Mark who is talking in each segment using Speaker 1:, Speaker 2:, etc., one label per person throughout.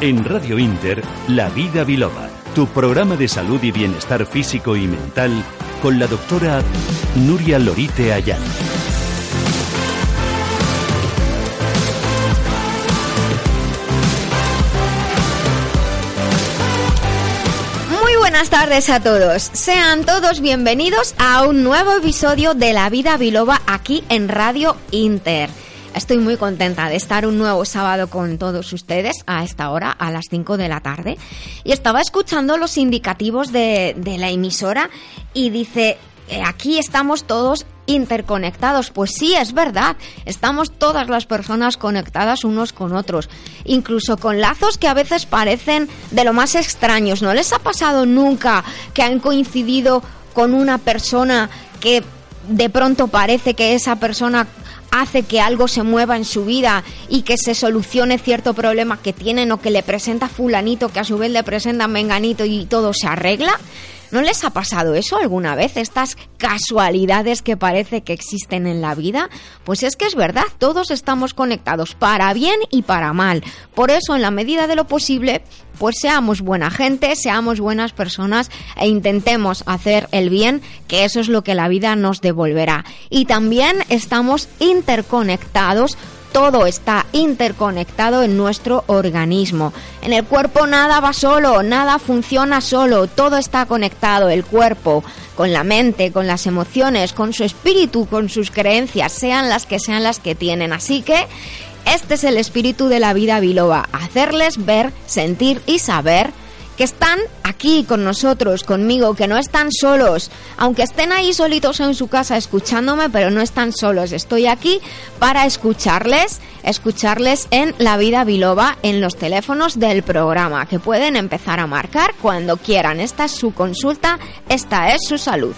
Speaker 1: En Radio Inter, La Vida Biloba, tu programa de salud y bienestar físico y mental con la doctora Nuria Lorite Ayala.
Speaker 2: Muy buenas tardes a todos. Sean todos bienvenidos a un nuevo episodio de La Vida Biloba aquí en Radio Inter. Estoy muy contenta de estar un nuevo sábado con todos ustedes a esta hora, a las 5 de la tarde. Y estaba escuchando los indicativos de, de la emisora y dice, eh, aquí estamos todos interconectados. Pues sí, es verdad, estamos todas las personas conectadas unos con otros, incluso con lazos que a veces parecen de lo más extraños. ¿No les ha pasado nunca que han coincidido con una persona que de pronto parece que esa persona hace que algo se mueva en su vida y que se solucione cierto problema que tienen o que le presenta fulanito que a su vez le presenta menganito y todo se arregla? ¿No les ha pasado eso alguna vez? Estas casualidades que parece que existen en la vida. Pues es que es verdad, todos estamos conectados para bien y para mal. Por eso, en la medida de lo posible, pues seamos buena gente, seamos buenas personas e intentemos hacer el bien, que eso es lo que la vida nos devolverá. Y también estamos interconectados todo está interconectado en nuestro organismo. En el cuerpo nada va solo, nada funciona solo, todo está conectado, el cuerpo con la mente, con las emociones, con su espíritu, con sus creencias, sean las que sean las que tienen. Así que este es el espíritu de la vida biloba, hacerles ver, sentir y saber que están aquí con nosotros, conmigo, que no están solos, aunque estén ahí solitos en su casa escuchándome, pero no están solos. Estoy aquí para escucharles, escucharles en La Vida Biloba, en los teléfonos del programa, que pueden empezar a marcar cuando quieran. Esta es su consulta, esta es su salud.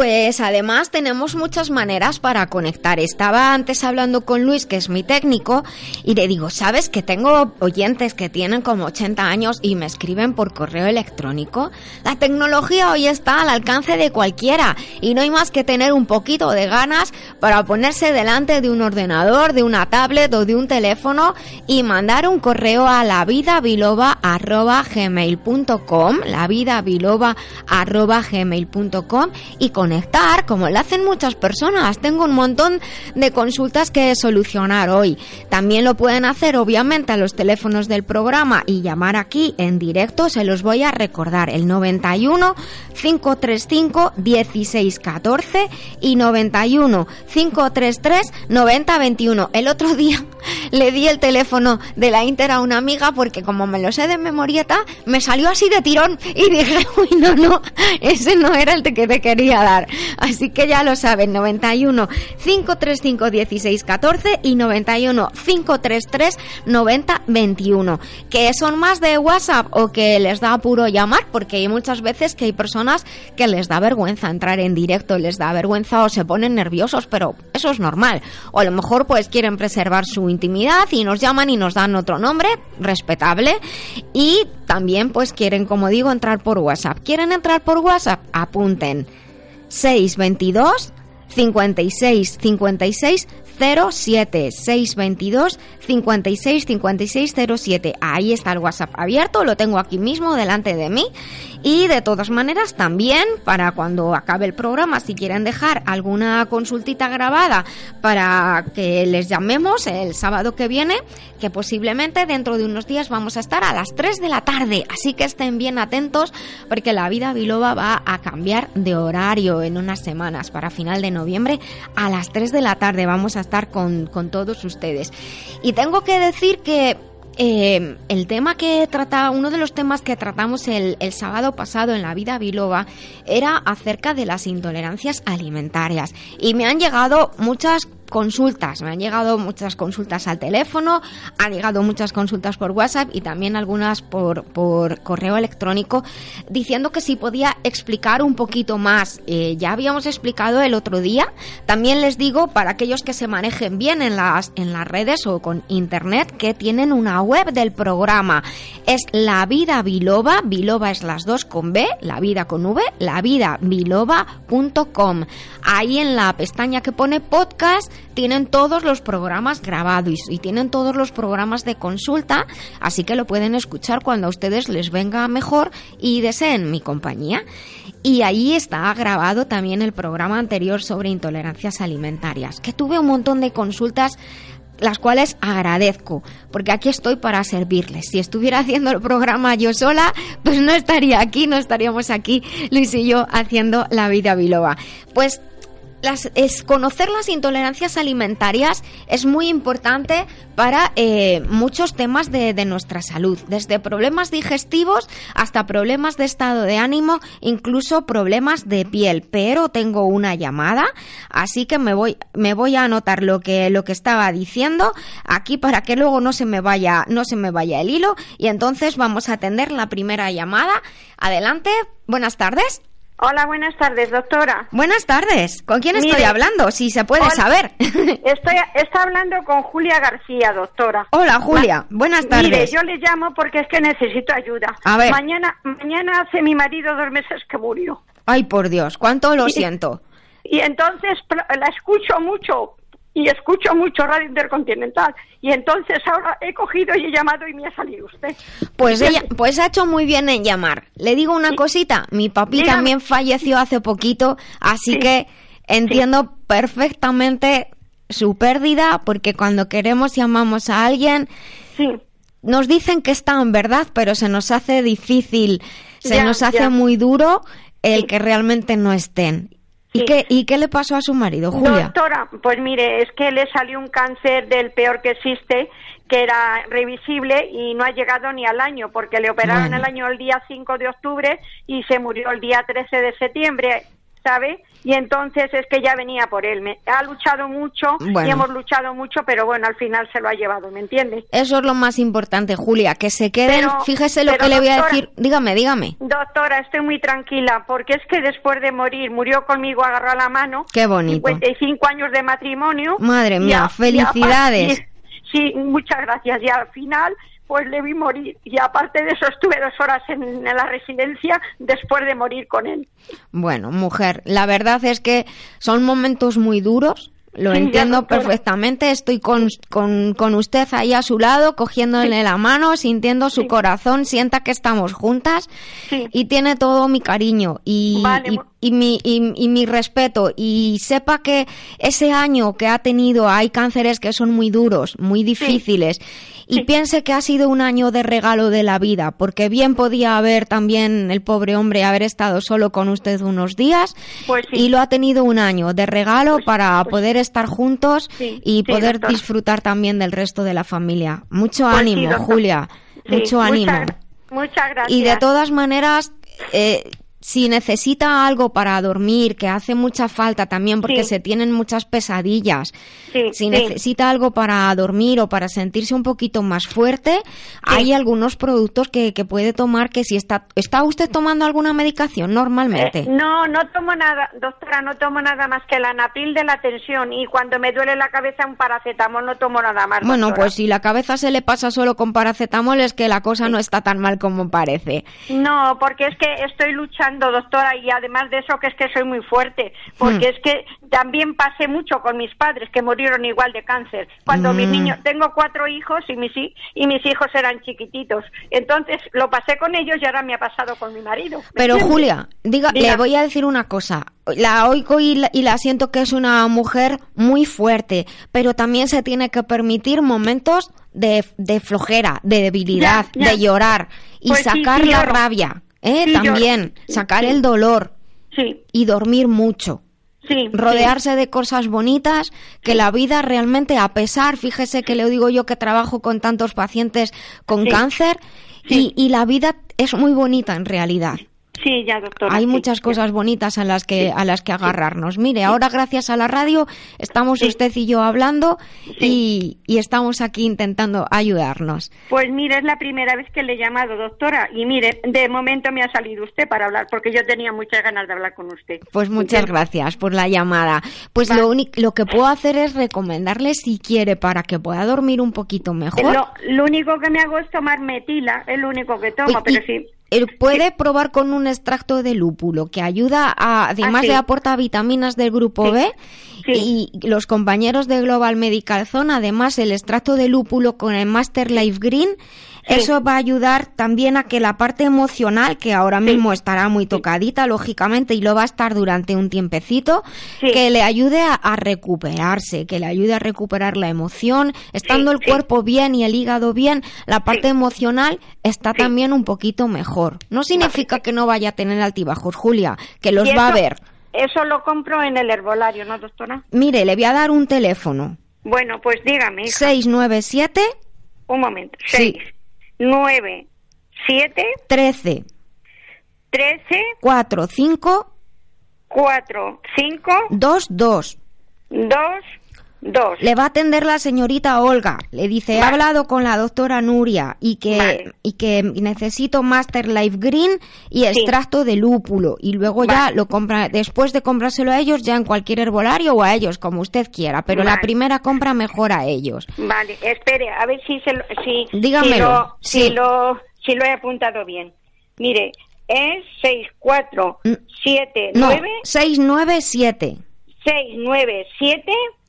Speaker 2: Pues además tenemos muchas maneras para conectar. Estaba antes hablando con Luis, que es mi técnico, y le digo, ¿sabes que tengo oyentes que tienen como 80 años y me escriben por correo electrónico? La tecnología hoy está al alcance de cualquiera y no hay más que tener un poquito de ganas para ponerse delante de un ordenador, de una tablet o de un teléfono y mandar un correo a lavidabiloba.gmail.com lavidabiloba.gmail.com y conectar, como lo hacen muchas personas. Tengo un montón de consultas que solucionar hoy. También lo pueden hacer, obviamente, a los teléfonos del programa y llamar aquí en directo. Se los voy a recordar. El 91 535 1614 y 91 533 9021. El otro día le di el teléfono de la Inter a una amiga porque como me lo sé de memorieta, me salió así de tirón y dije, uy, no, no, ese no era el que te quería dar. Así que ya lo saben, 91 535 1614 y 91 533 9021. Que son más de WhatsApp o que les da apuro llamar, porque hay muchas veces que hay personas que les da vergüenza entrar en directo, les da vergüenza o se ponen nerviosos, pero eso es normal. O a lo mejor pues quieren preservar su intimidad y nos llaman y nos dan otro nombre, respetable. Y también pues quieren, como digo, entrar por WhatsApp. ¿Quieren entrar por WhatsApp? Apunten 622 56 56 07 622 56 56 07. Ahí está el WhatsApp abierto, lo tengo aquí mismo delante de mí. Y de todas maneras, también para cuando acabe el programa, si quieren dejar alguna consultita grabada para que les llamemos el sábado que viene, que posiblemente dentro de unos días vamos a estar a las 3 de la tarde. Así que estén bien atentos porque la vida biloba va a cambiar de horario en unas semanas. Para final de noviembre a las 3 de la tarde vamos a estar con, con todos ustedes. Y tengo que decir que eh, el tema que trata, uno de los temas que tratamos el, el, sábado pasado en la vida biloba era acerca de las intolerancias alimentarias y me han llegado muchas consultas, me han llegado muchas consultas al teléfono, han llegado muchas consultas por WhatsApp y también algunas por, por correo electrónico diciendo que si podía explicar un poquito más. Eh, ya habíamos explicado el otro día. También les digo, para aquellos que se manejen bien en las, en las redes o con internet, que tienen una web del programa. Es La Vida Biloba, Biloba es las dos con B, La Vida con V, lavidabiloba.com. Ahí en la pestaña que pone podcast tienen todos los programas grabados y tienen todos los programas de consulta, así que lo pueden escuchar cuando a ustedes les venga mejor y deseen mi compañía. Y ahí está grabado también el programa anterior sobre intolerancias alimentarias, que tuve un montón de consultas las cuales agradezco, porque aquí estoy para servirles. Si estuviera haciendo el programa yo sola, pues no estaría aquí, no estaríamos aquí, Luis y yo, haciendo la vida biloba. Pues las, es conocer las intolerancias alimentarias es muy importante para eh, muchos temas de, de, nuestra salud, desde problemas digestivos hasta problemas de estado de ánimo, incluso problemas de piel. Pero tengo una llamada, así que me voy, me voy a anotar lo que, lo que estaba diciendo aquí para que luego no se me vaya, no se me vaya el hilo. Y entonces vamos a atender la primera llamada. Adelante, buenas tardes.
Speaker 3: Hola, buenas tardes, doctora.
Speaker 2: Buenas tardes. ¿Con quién estoy Mire, hablando? Si se puede
Speaker 3: hola,
Speaker 2: saber.
Speaker 3: Estoy, estoy hablando con Julia García, doctora.
Speaker 2: Hola, Julia. Ma buenas tardes.
Speaker 3: Mire, yo le llamo porque es que necesito ayuda.
Speaker 2: A ver.
Speaker 3: Mañana, mañana hace mi marido dos meses que murió.
Speaker 2: Ay, por Dios, cuánto lo
Speaker 3: y,
Speaker 2: siento.
Speaker 3: Y entonces la escucho mucho y escucho mucho Radio Intercontinental. Y entonces ahora he cogido y he llamado y me ha salido usted.
Speaker 2: Pues ella, pues ha hecho muy bien en llamar. Le digo una sí. cosita, mi papi
Speaker 3: Dígame.
Speaker 2: también falleció hace poquito, así
Speaker 3: Sí.
Speaker 2: que entiendo perfectamente su pérdida, porque cuando queremos y amamos a alguien,
Speaker 3: Sí.
Speaker 2: nos dicen que está en verdad, pero se nos hace difícil, se
Speaker 3: Ya,
Speaker 2: nos hace
Speaker 3: ya.
Speaker 2: muy duro el que realmente no estén. ¿Y, qué, ¿Y qué le pasó a su marido, Julia?
Speaker 3: Doctora, pues mire, es que le salió un cáncer del peor que existe, que era revisible y no ha llegado ni al año, porque le operaron
Speaker 2: Bueno.
Speaker 3: el año el día 5 de octubre y se murió el día 13 de septiembre, ¿sabe? Y entonces es que ya venía por él. Me, ha luchado mucho
Speaker 2: Bueno.
Speaker 3: y hemos luchado mucho, pero bueno, al final se lo ha llevado, ¿me entiende?
Speaker 2: Eso es lo más importante, Julia, que se queden,
Speaker 3: Pero-
Speaker 2: fíjese lo
Speaker 3: pero,
Speaker 2: que le voy a decir. Dígame, dígame.
Speaker 3: Doctora, estoy muy tranquila porque es que después de morir murió conmigo, agarró la mano.
Speaker 2: Qué bonito.
Speaker 3: 55 años de matrimonio.
Speaker 2: Madre mía,
Speaker 3: a-
Speaker 2: felicidades.
Speaker 3: sí, muchas gracias. Y al final, pues le vi morir. Y aparte de eso, estuve dos horas en, en la residencia después de morir con él.
Speaker 2: Bueno, mujer, la verdad es que son momentos muy duros. Lo
Speaker 3: Sí,
Speaker 2: entiendo perfectamente. Estoy con, con, con usted ahí a su lado, cogiéndole la mano, sintiendo su
Speaker 3: Sí.
Speaker 2: corazón, sienta que estamos juntas y tiene todo mi cariño y,
Speaker 3: Vale,
Speaker 2: y- y mi, y, y mi respeto. Y sepa que ese año que ha tenido hay cánceres que son muy duros, muy difíciles. Y
Speaker 3: Sí.
Speaker 2: piense que ha sido un año de regalo de la vida, porque bien podía haber también el pobre hombre haber estado solo con usted unos días
Speaker 3: Pues sí.
Speaker 2: y lo ha tenido un año de regalo
Speaker 3: Pues-
Speaker 2: para
Speaker 3: pues-
Speaker 2: poder estar juntos y poder disfrutar también del resto de la familia. Mucho ánimo. Julia. Mucho ánimo.
Speaker 3: Muchas, muchas gracias.
Speaker 2: Y de todas maneras, eh, si necesita algo para dormir, que hace mucha falta también porque
Speaker 3: Sí.
Speaker 2: se tienen muchas pesadillas,
Speaker 3: Sí,
Speaker 2: si
Speaker 3: sí.
Speaker 2: necesita algo para dormir o para sentirse un poquito más fuerte, hay algunos productos que, que puede tomar que si está... ¿Está usted tomando alguna medicación normalmente?
Speaker 3: Eh, no, no tomo nada, doctora, no tomo nada más que el anapril de la tensión y cuando me duele la cabeza un paracetamol, no tomo nada más.
Speaker 2: Bueno,
Speaker 3: doctora.
Speaker 2: pues si la cabeza se le pasa solo con paracetamol es que la cosa no está tan mal como parece.
Speaker 3: No, porque es que estoy luchando, doctora, y además de eso que es que soy muy fuerte, porque
Speaker 2: Hmm.
Speaker 3: es que también pasé mucho con mis padres que murieron igual de cáncer. Cuando mis
Speaker 2: Mm.
Speaker 3: niños, tengo cuatro hijos y mis y mis hijos eran chiquititos, entonces lo pasé con ellos y ahora me ha pasado con mi marido. ¿me
Speaker 2: Pero? Julia, diga,
Speaker 3: Diga.
Speaker 2: le voy a decir una cosa. La oigo y la, y la siento que es una mujer muy fuerte, pero también se tiene que permitir momentos de, de flojera, de debilidad,
Speaker 3: Ya, ya.
Speaker 2: de llorar y
Speaker 3: Pues
Speaker 2: sacar
Speaker 3: sí,
Speaker 2: la rabia, ¿eh?
Speaker 3: Sí,
Speaker 2: también, sacar
Speaker 3: Sí.
Speaker 2: el dolor
Speaker 3: Sí,
Speaker 2: y dormir mucho.
Speaker 3: sí.
Speaker 2: rodearse de cosas bonitas, que la vida realmente, a pesar, fíjese que le digo yo que trabajo con tantos pacientes con
Speaker 3: Sí.
Speaker 2: cáncer, y la vida es muy bonita en realidad.
Speaker 3: Sí, ya, doctora.
Speaker 2: Hay
Speaker 3: sí,
Speaker 2: muchas cosas bonitas a las que a las que agarrarnos. Mire, ahora gracias a la radio estamos usted y yo hablando y, y estamos aquí intentando ayudarnos.
Speaker 3: Pues mire, es la primera vez que le he llamado, doctora, y mire, de momento me ha salido usted para hablar, porque yo tenía muchas ganas de hablar con usted.
Speaker 2: Pues muchas gracias por la llamada. Pues
Speaker 3: Vale.
Speaker 2: lo único lo que puedo hacer es recomendarle si quiere para que pueda dormir un poquito mejor.
Speaker 3: Lo, lo único que me hago es tomar metila, es lo único que tomo, pero sí.
Speaker 2: Eh, Puede probar con un extracto de lúpulo que ayuda a, además
Speaker 3: Ah, sí.
Speaker 2: de aporta vitaminas del grupo
Speaker 3: Sí.
Speaker 2: B
Speaker 3: Sí.
Speaker 2: y los compañeros de Global Medical Zone, además el extracto de lúpulo con el Master Life Green. Eso va a ayudar también a que la parte emocional, que ahora mismo estará muy tocadita, lógicamente, y lo va a estar durante un tiempecito, que le ayude a, a recuperarse, que le ayude a recuperar la emoción, estando el cuerpo bien y el hígado bien, la parte emocional está también un poquito mejor. No significa que no vaya a tener altibajos, Julia, que los va a ver.
Speaker 3: Eso lo compro en el herbolario, ¿no, doctora?
Speaker 2: Mire, le voy a dar un teléfono.
Speaker 3: Bueno, pues dígame, hija.
Speaker 2: 697
Speaker 3: un momento.
Speaker 2: Sí.
Speaker 3: 6, 9, 7,
Speaker 2: 13
Speaker 3: 13,
Speaker 2: 45
Speaker 3: 4, 5,
Speaker 2: 22.
Speaker 3: 2, 2.
Speaker 2: Le va a atender la señorita Olga. Le dice, he
Speaker 3: Vale.
Speaker 2: hablado con la doctora Nuria y que,
Speaker 3: Vale.
Speaker 2: y que necesito Master Life Green y
Speaker 3: Sí.
Speaker 2: extracto de lúpulo. Y luego ya lo compra, después de comprárselo a ellos, ya en cualquier herbolario o a ellos, como usted quiera. Pero la primera compra mejor a ellos.
Speaker 3: Vale, espere, a ver si se lo, si, si lo,
Speaker 2: sí.
Speaker 3: si lo, si lo he apuntado bien. Mire, es 6, 4,
Speaker 2: Mm.
Speaker 3: 7,
Speaker 2: No,
Speaker 3: 9,
Speaker 2: 697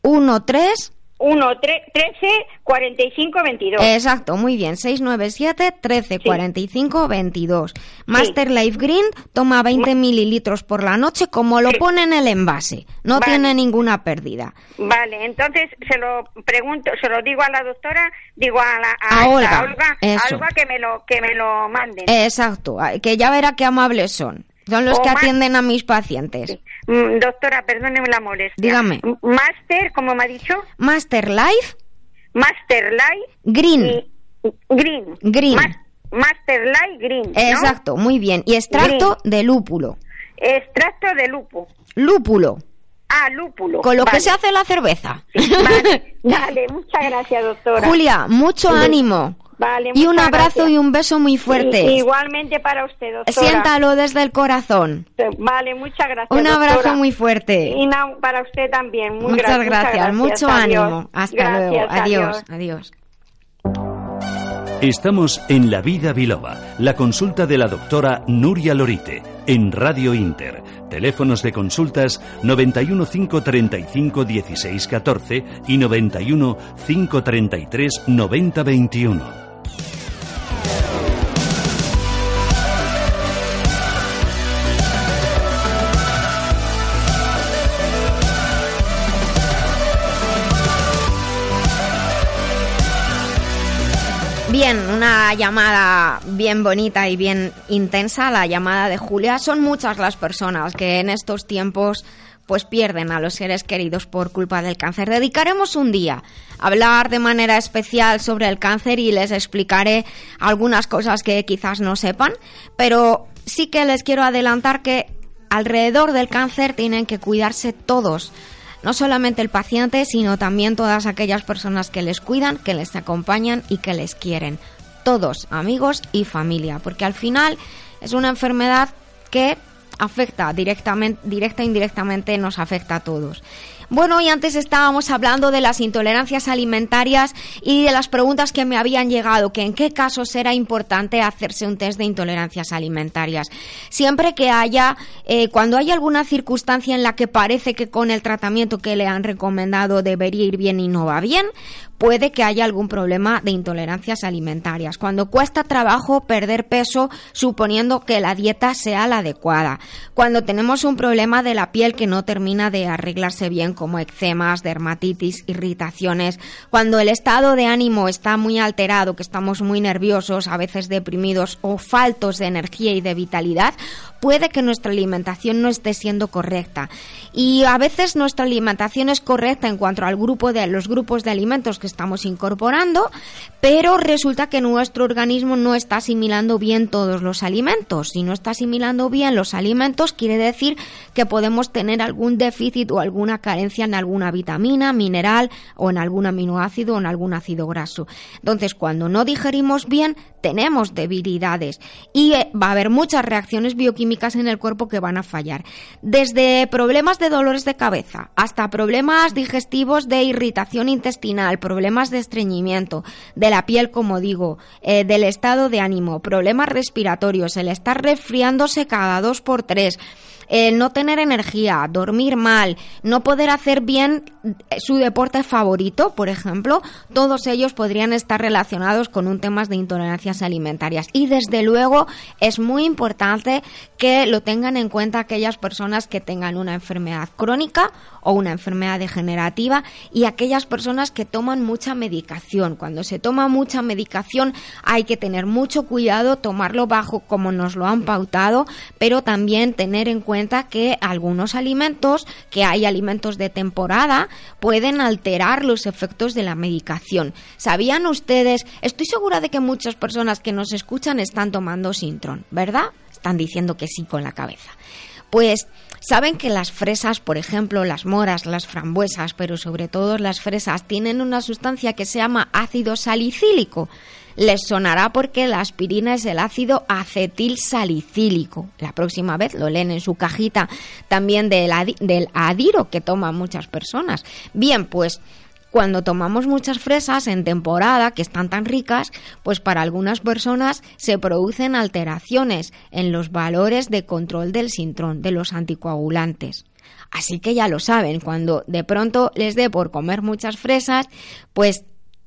Speaker 3: 6, 9, 7,
Speaker 2: 13
Speaker 3: 1, 3, 13, 45, 22.
Speaker 2: Exacto, muy bien. 697 13 45 22. Master Life Green toma 20 mililitros por la noche como lo
Speaker 3: Sí.
Speaker 2: pone en el envase. No
Speaker 3: Vale.
Speaker 2: tiene ninguna pérdida.
Speaker 3: Vale, entonces se lo pregunto, se lo digo a la doctora, digo a la
Speaker 2: A
Speaker 3: esta
Speaker 2: Olga,
Speaker 3: Olga, a Olga que me lo que me lo manden.
Speaker 2: Exacto, que ya verá qué amables son. Son los
Speaker 3: O
Speaker 2: que atienden a mis pacientes.
Speaker 3: Mm, doctora, perdóneme la molestia.
Speaker 2: Dígame.
Speaker 3: Master, como me ha dicho,
Speaker 2: Master Life
Speaker 3: Master Light
Speaker 2: Green.
Speaker 3: y Green.
Speaker 2: Green.
Speaker 3: Mas- Master Light Green. ¿no?
Speaker 2: Exacto, muy bien. Y extracto de lúpulo.
Speaker 3: Extracto de lupo.
Speaker 2: Lúpulo.
Speaker 3: Ah, lúpulo.
Speaker 2: Con lo que se hace la cerveza.
Speaker 3: Vale, vale, muchas gracias, doctora.
Speaker 2: Julia, mucho
Speaker 3: Sí.
Speaker 2: ánimo.
Speaker 3: Vale,
Speaker 2: Y un abrazo
Speaker 3: gracias.
Speaker 2: y un beso muy fuerte.
Speaker 3: Igualmente para usted, doctora.
Speaker 2: Siéntalo desde el corazón.
Speaker 3: Vale, muchas gracias.
Speaker 2: Un abrazo
Speaker 3: doctora.
Speaker 2: muy fuerte.
Speaker 3: Y na- para usted también. Muy
Speaker 2: Muchas
Speaker 3: gra-
Speaker 2: gracias, mucho
Speaker 3: Adiós.
Speaker 2: ánimo. Hasta
Speaker 3: Gracias,
Speaker 2: luego.
Speaker 3: adiós.
Speaker 2: Adiós, adiós.
Speaker 1: Estamos en La Vida Biloba, la consulta de la doctora Nuria Lorite, en Radio Inter. Teléfonos de consultas 91 535 16 14 y 91 533 90 21.
Speaker 2: Bien, una llamada bien bonita y bien intensa, la llamada de Julia. Son muchas las personas que en estos tiempos pues pierden a los seres queridos por culpa del cáncer. Dedicaremos un día a hablar de manera especial sobre el cáncer y les explicaré algunas cosas que quizás no sepan, pero sí que les quiero adelantar que alrededor del cáncer tienen que cuidarse todos no solamente el paciente, sino también todas aquellas personas que les cuidan, que les acompañan y que les quieren. Todos, amigos y familia, porque al final es una enfermedad que afecta directamente, directa e indirectamente nos afecta a todos. Bueno, y antes estábamos hablando de las intolerancias alimentarias y de las preguntas que me habían llegado, que en qué casos era importante hacerse un test de intolerancias alimentarias. Siempre que haya, eh, cuando hay alguna circunstancia en la que parece que con el tratamiento que le han recomendado debería ir bien y no va bien, puede que haya algún problema de intolerancias alimentarias. Cuando cuesta trabajo perder peso suponiendo que la dieta sea la adecuada. Cuando tenemos un problema de la piel que no termina de arreglarse bien como eczemas, dermatitis, irritaciones. Cuando el estado de ánimo está muy alterado, que estamos muy nerviosos, a veces deprimidos o faltos de energía y de vitalidad, puede que nuestra alimentación no esté siendo correcta. Y a veces nuestra alimentación es correcta en cuanto al grupo de los grupos de alimentos que estamos incorporando, pero resulta que nuestro organismo no está asimilando bien todos los alimentos. Si no está asimilando bien los alimentos, quiere decir que podemos tener algún déficit o alguna carencia en alguna vitamina, mineral o en algún aminoácido o en algún ácido graso. Entonces, cuando no digerimos bien, tenemos debilidades y eh, va a haber muchas reacciones bioquímicas en el cuerpo que van a fallar. Desde problemas de dolores de cabeza hasta problemas digestivos de irritación intestinal, problemas de estreñimiento, de la piel, como digo, eh, del estado de ánimo, problemas respiratorios, el estar resfriándose cada dos por tres el no tener energía, dormir mal, no poder hacer bien su deporte favorito, por ejemplo, todos ellos podrían estar relacionados con un tema de intolerancias alimentarias. Y desde luego es muy importante que lo tengan en cuenta aquellas personas que tengan una enfermedad crónica o una enfermedad degenerativa y aquellas personas que toman mucha medicación. Cuando se toma mucha medicación hay que tener mucho cuidado, tomarlo bajo como nos lo han pautado, pero también tener en cuenta que algunos alimentos, que hay alimentos de temporada, pueden alterar los efectos de la medicación. ¿Sabían ustedes? Estoy segura de que muchas personas que nos escuchan están tomando Sintron, ¿verdad? Están diciendo que sí con la cabeza. Pues saben que las fresas, por ejemplo, las moras, las frambuesas, pero sobre todo las fresas, tienen una sustancia que se llama ácido salicílico les sonará porque la aspirina es el ácido acetil salicílico. La próxima vez lo leen en su cajita también del, del adiro que toman muchas personas. Bien, pues cuando tomamos muchas fresas en temporada, que están tan ricas, pues para algunas personas se producen alteraciones en los valores de control del sintrón, de los anticoagulantes. Así que ya lo saben, cuando de pronto les dé por comer muchas fresas, pues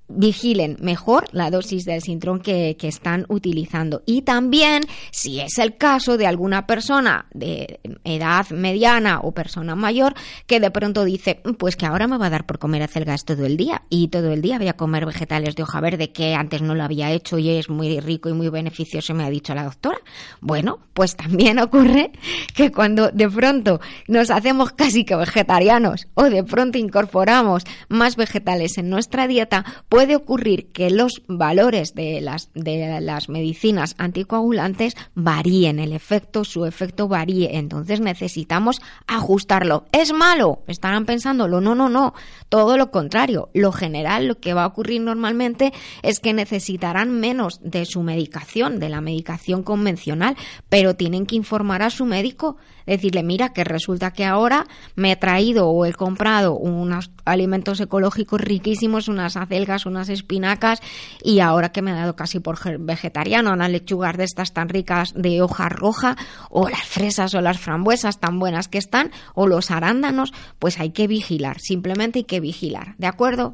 Speaker 2: vigilen mejor la dosis del sintrón que, están utilizando. Y también, si es el caso de alguna persona de edad mediana o persona mayor que de pronto dice, pues que ahora me va a dar por comer acelgas todo el día y todo el día voy a comer vegetales de hoja verde que antes no lo había hecho y es muy rico y muy beneficioso, me ha dicho la doctora. Bueno, pues también ocurre que cuando de pronto nos hacemos casi que vegetarianos o de pronto incorporamos más vegetales en nuestra dieta, puede ocurrir que los valores de las, de las medicinas anticoagulantes varíen, el efecto, su efecto varíe. Entonces necesitamos ajustarlo. ¿Es malo? Estarán pensándolo. No, no, no. Todo lo contrario. Lo general, lo que va a ocurrir normalmente es que necesitarán menos de su medicación, de la medicación convencional, pero tienen que informar a su médico decirle, mira, que resulta que ahora me he traído o he comprado unos alimentos ecológicos riquísimos, unas acelgas, unas espinacas, y ahora que me ha dado casi por vegetariano, unas lechugas de estas tan ricas de hoja roja, o las fresas o las frambuesas tan buenas que están, o los arándanos, pues hay que vigilar, simplemente hay que vigilar, ¿de acuerdo?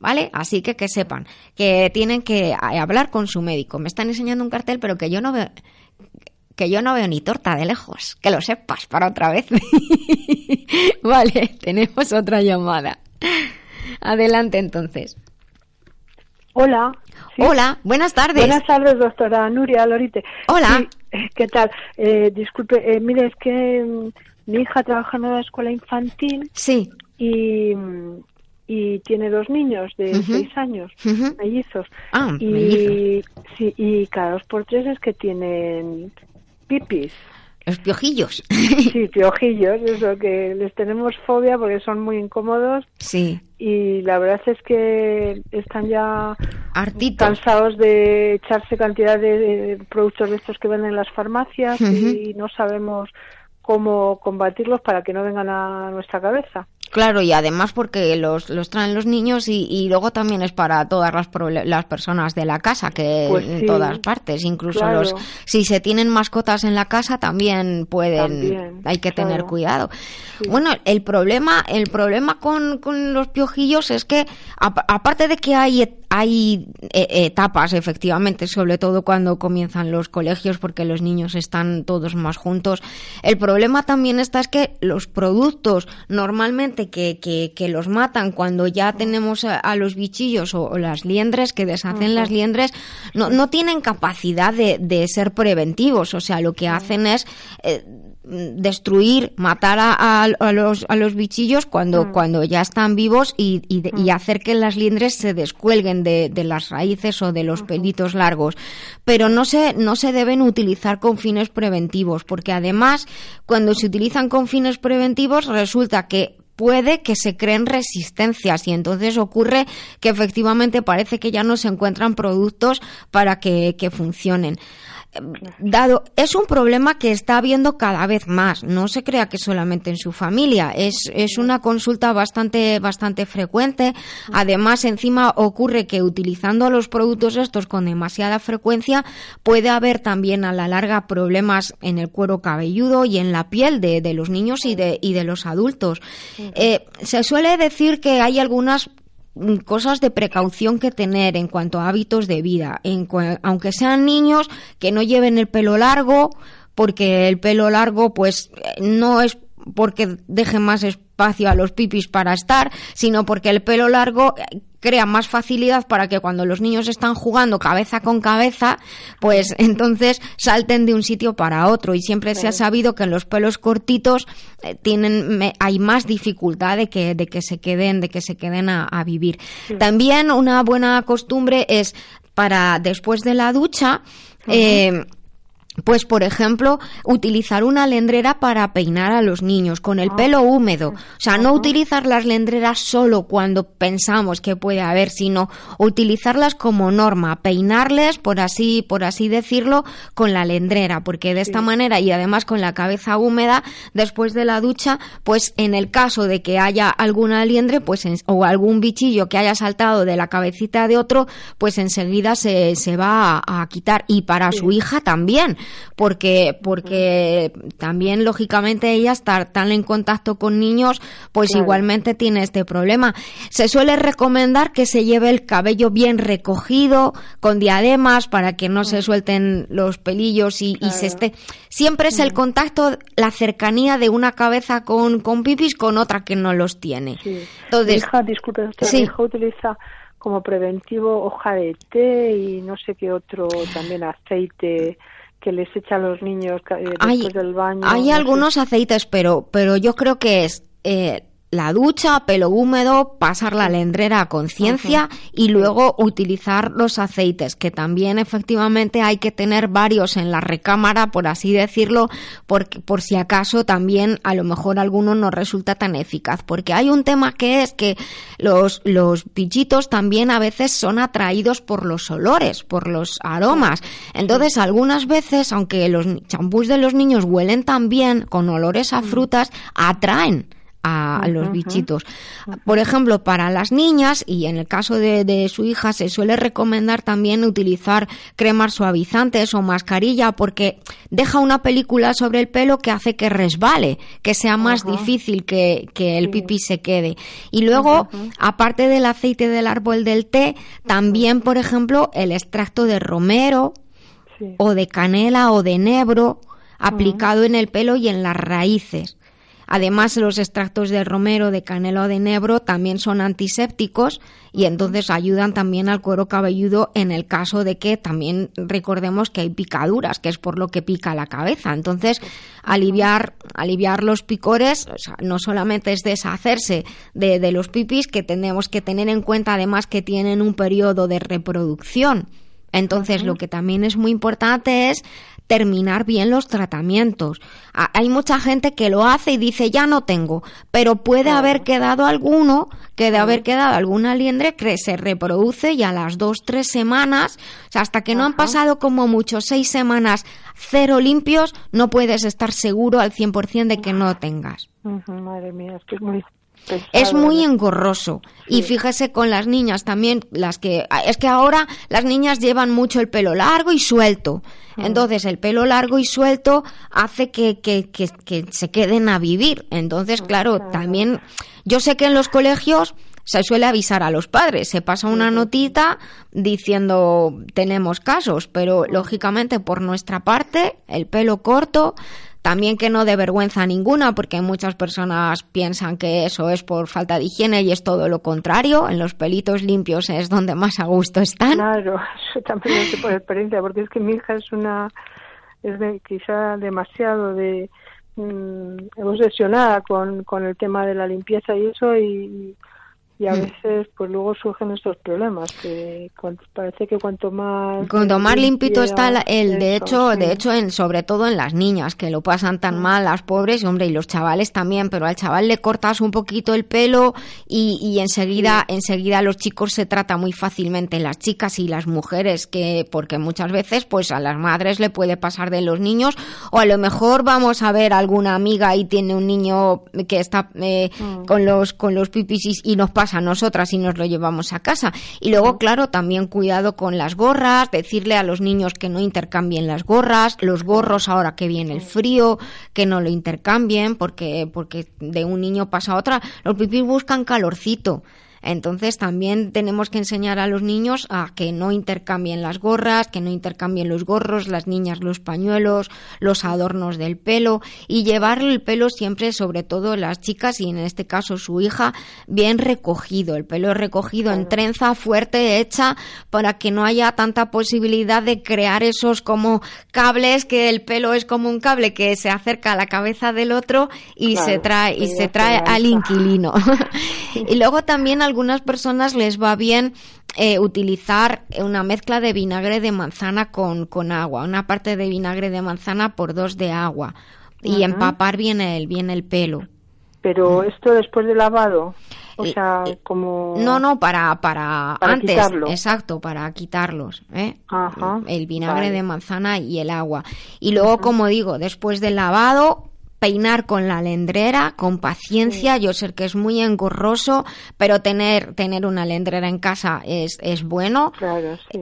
Speaker 2: ¿Vale? Así que que sepan que tienen que hablar con su médico. Me están enseñando un cartel, pero que yo no veo que yo no veo ni torta de lejos, que lo sepas para otra vez. vale, tenemos otra llamada. Adelante entonces.
Speaker 4: Hola.
Speaker 2: Hola, buenas tardes.
Speaker 4: Buenas tardes, doctora Nuria Lorite.
Speaker 2: Hola.
Speaker 4: Eh, ¿Qué tal? Eh, disculpe, eh, mire, es que mm, mi hija trabaja en una escuela infantil.
Speaker 2: Sí.
Speaker 4: Y, y tiene dos niños de seis años, mellizos.
Speaker 2: Ah,
Speaker 4: y, Sí, y cada dos por tres es que tienen pipis.
Speaker 2: Los piojillos.
Speaker 4: Sí, piojillos, es lo que les tenemos fobia porque son muy incómodos.
Speaker 2: Sí.
Speaker 4: Y la verdad es que están ya
Speaker 2: Artitos.
Speaker 4: cansados de echarse cantidad de productos de estos que venden en las farmacias y no sabemos cómo combatirlos para que no vengan a nuestra cabeza.
Speaker 2: Claro, y además porque los, los traen los niños y, luego también es para todas las, las personas de la casa, que
Speaker 4: pues
Speaker 2: en todas partes, incluso los si se tienen mascotas en la casa también pueden, hay que tener cuidado. Bueno, el problema, el problema con, con los piojillos es que aparte de que hay hay eh, etapas, efectivamente, sobre todo cuando comienzan los colegios, porque los niños están todos más juntos. El problema también está es que los productos normalmente que, que, los matan cuando ya tenemos a, los bichillos o, las liendres que deshacen las liendres, no, no tienen capacidad de, de, ser preventivos. O sea, lo que hacen es... Eh, destruir, matar a, los, a los bichillos cuando, mm. cuando ya están vivos y, y, hacer que las liendres se descuelguen de, de las raíces o de los pelitos largos. Pero no se, no se deben utilizar con fines preventivos, porque además, cuando se utilizan con fines preventivos, resulta que puede que se creen resistencias. Y entonces ocurre que efectivamente parece que ya no se encuentran productos para que, que funcionen dado es un problema que está habiendo cada vez más. No se crea que solamente en su familia. Es, es una consulta bastante bastante frecuente. Además encima ocurre que utilizando los productos estos con demasiada frecuencia puede haber también a la larga problemas en el cuero cabelludo y en la piel de, de los niños y de, y de los adultos. Eh, se suele decir que hay algunas cosas de precaución que tener en cuanto a hábitos de vida, en aunque sean niños que no lleven el pelo largo, porque el pelo largo pues no es porque deje más espacio a los pipis para estar, sino porque el pelo largo crea más facilidad para que cuando los niños están jugando cabeza con cabeza, pues entonces salten de un sitio para otro. Y siempre se ha sabido que en los pelos cortitos eh, tienen, hay más dificultad de que, de que se queden, de que se queden a, vivir. También una buena costumbre es para después de la ducha, pues, por ejemplo, utilizar una lendrera para peinar a los niños con el ah. pelo húmedo. O sea, no utilizar las lendreras solo cuando pensamos que puede haber, sino utilizarlas como norma, peinarles, por así, por así decirlo, con la lendrera, porque de esta manera y además con la cabeza húmeda, después de la ducha, pues en el caso de que haya alguna liendre, pues o algún bichillo que haya saltado de la cabecita de otro, pues enseguida se, se va a, quitar. Y para su hija también porque, porque también lógicamente ella estar tan en contacto con niños, pues igualmente tiene este problema. Se suele recomendar que se lleve el cabello bien recogido, con diademas, para que no se suelten los pelillos y, se esté. Siempre es el contacto, la cercanía de una cabeza con, con pipis con otra que no los tiene.
Speaker 4: Entonces, hija, disculpe, usted, hija utiliza como preventivo hoja de té y no sé qué otro también aceite que les echa a los niños eh, después del baño.
Speaker 2: Hay algunos aceites, pero, pero yo creo que es eh, la ducha, pelo húmedo, pasar la lendrera a conciencia y luego utilizar los aceites, que también efectivamente hay que tener varios en la recámara, por así decirlo, porque, por si acaso también a lo mejor alguno no resulta tan eficaz. Porque hay un tema que es que los, los bichitos también a veces son atraídos por los olores, por los aromas. Entonces, algunas veces, aunque los champús de los niños huelen tan bien, con olores a mm. frutas, atraen a los bichitos. Por ejemplo, para las niñas, y en el caso de, su hija, se suele recomendar también utilizar cremas suavizantes o mascarilla porque deja una película sobre el pelo que hace que resbale, que sea más difícil que, el pipí se quede. Y luego, aparte del aceite del árbol del té, también, por ejemplo, el extracto de romero o de canela o de nebro aplicado en el pelo y en las raíces. Además, los extractos de romero, de canela o de nebro también son antisépticos y entonces ayudan también al cuero cabelludo en el caso de que también recordemos que hay picaduras, que es por lo que pica la cabeza. Entonces, aliviar, aliviar los picores no solamente es deshacerse de, los pipis, que tenemos que tener en cuenta además que tienen un periodo de reproducción. Entonces, lo que también es muy importante es terminar bien los tratamientos. Hay mucha gente que lo hace y dice ya no tengo, pero puede haber quedado alguno, que de haber quedado alguna liendre que se reproduce y a las dos, tres semanas, hasta que no han pasado como mucho seis semanas cero limpios, no puedes estar seguro al 100% de que no tengas.
Speaker 4: madre mía, es que es muy
Speaker 2: es muy engorroso. Y fíjese con las niñas también, las que es que ahora las niñas llevan mucho el pelo largo y suelto. Entonces el pelo largo y suelto hace que, que, que, se queden a vivir. Entonces, claro, también yo sé que en los colegios se suele avisar a los padres, se pasa una notita diciendo tenemos casos, pero lógicamente por nuestra parte el pelo corto también que no de vergüenza ninguna, porque muchas personas piensan que eso es por falta de higiene y es todo lo contrario. En los pelitos limpios es donde más a gusto están.
Speaker 4: Claro, eso también lo por experiencia, porque es que mi hija es una, es de, quizá demasiado de, mm, obsesionada con, con el tema de la limpieza y eso y, y a mm. veces pues luego surgen estos problemas que parece que cuanto más
Speaker 2: cuanto más limpito está el de hecho de hecho en sobre todo en las niñas que lo pasan tan mm. mal las pobres y hombre y los chavales también pero al chaval le cortas un poquito el pelo y, y enseguida enseguida los chicos se trata muy fácilmente las chicas y las mujeres que porque muchas veces pues a las madres le puede pasar de los niños o a lo mejor vamos a ver alguna amiga y tiene un niño que está eh, mm. con los con los pipis y nos pasa a nosotras y nos lo llevamos a casa. Y luego, claro, también cuidado con las gorras, decirle a los niños que no intercambien las gorras, los gorros ahora que viene el frío, que no lo intercambien, porque, porque de un niño pasa a otra. Los pipis buscan calorcito. Entonces también tenemos que enseñar a los niños a que no intercambien las gorras, que no intercambien los gorros, las niñas los pañuelos, los adornos del pelo y llevar el pelo siempre, sobre todo las chicas y en este caso su hija, bien recogido, el pelo recogido en trenza fuerte hecha para que no haya tanta posibilidad de crear esos como cables que el pelo es como un cable que se acerca a la cabeza del otro y se trae y se trae al inquilino. y luego también algunas personas les va bien eh, utilizar una mezcla de vinagre de manzana con, con, agua, una parte de vinagre de manzana por dos de agua y empapar bien el, bien el pelo.
Speaker 4: Pero mm. esto después de lavado, o sea, como...
Speaker 2: No, no, para, para, antes, exacto, para quitarlos, ¿eh? El vinagre de manzana y el agua. Y luego, como digo, después del lavado, peinar con la lendrera, con paciencia. Yo sé que es muy engorroso, pero tener, tener una lendrera en casa es, es bueno.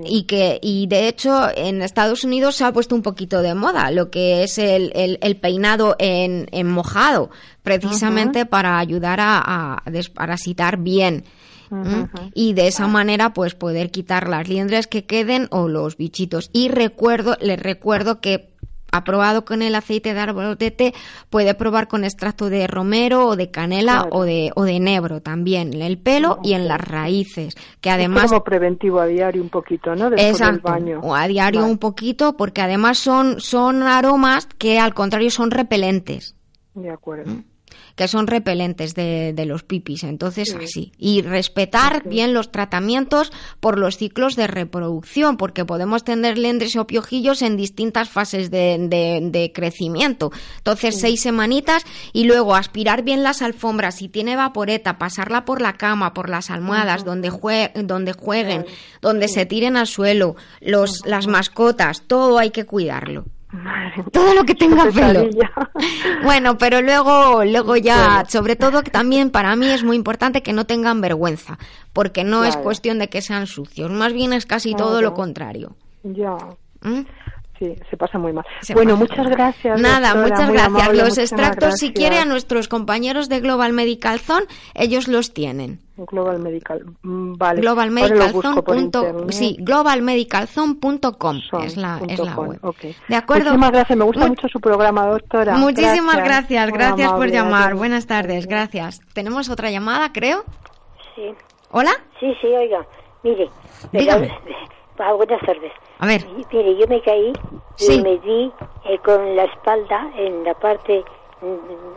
Speaker 2: Y que, y de hecho, en Estados Unidos se ha puesto un poquito de moda lo que es el, el, peinado en, en, mojado, precisamente para ayudar a, a desparasitar bien. y de esa manera pues poder quitar las liendres que queden o los bichitos. Y recuerdo les recuerdo que aprobado con el aceite de árbol de té, puede probar con extracto de romero o de canela o de o de enebro también en el pelo y en las raíces, que además
Speaker 4: como preventivo a diario un poquito, ¿no? Después
Speaker 2: exacto, baño. O a diario un poquito porque además son son aromas que al contrario son repelentes.
Speaker 4: De acuerdo. ¿Mm?
Speaker 2: Que son repelentes de, de los pipis. Entonces, así. Y respetar bien los tratamientos por los ciclos de reproducción, porque podemos tener lendres o piojillos en distintas fases de, de, crecimiento. Entonces, seis semanitas y luego aspirar bien las alfombras. Si tiene vaporeta, pasarla por la cama, por las almohadas, donde, donde jueguen, donde se tiren al suelo, los, las mascotas, todo hay que cuidarlo. Todo lo que tenga pelo. bueno, pero luego, luego ya, sobre todo también para mí es muy importante que no tengan vergüenza, porque no es cuestión de que sean sucios, más bien es casi todo lo contrario.
Speaker 4: Ya. ¿Mm? Sí, se pasa muy mal. bueno, muchas gracias.
Speaker 2: Nada, muchas gracias. los extractos, si quiere, a nuestros compañeros de Global Medical Zone, ellos los tienen.
Speaker 4: Global Medical, mm, vale.
Speaker 2: Globalmedicalzone.com, sí, globalmedicalzone.com es la, es la web. De acuerdo.
Speaker 4: Muchísimas gracias, me gusta mucho su programa, doctora.
Speaker 2: Muchísimas gracias, gracias, por llamar. Buenas tardes, gracias. Tenemos otra llamada, creo.
Speaker 5: Sí.
Speaker 2: ¿Hola?
Speaker 5: Sí, sí, oiga, mire.
Speaker 2: Dígame.
Speaker 5: Ah, buenas tardes.
Speaker 2: A ver.
Speaker 5: Mire, yo me caí y me di eh, con la espalda en la parte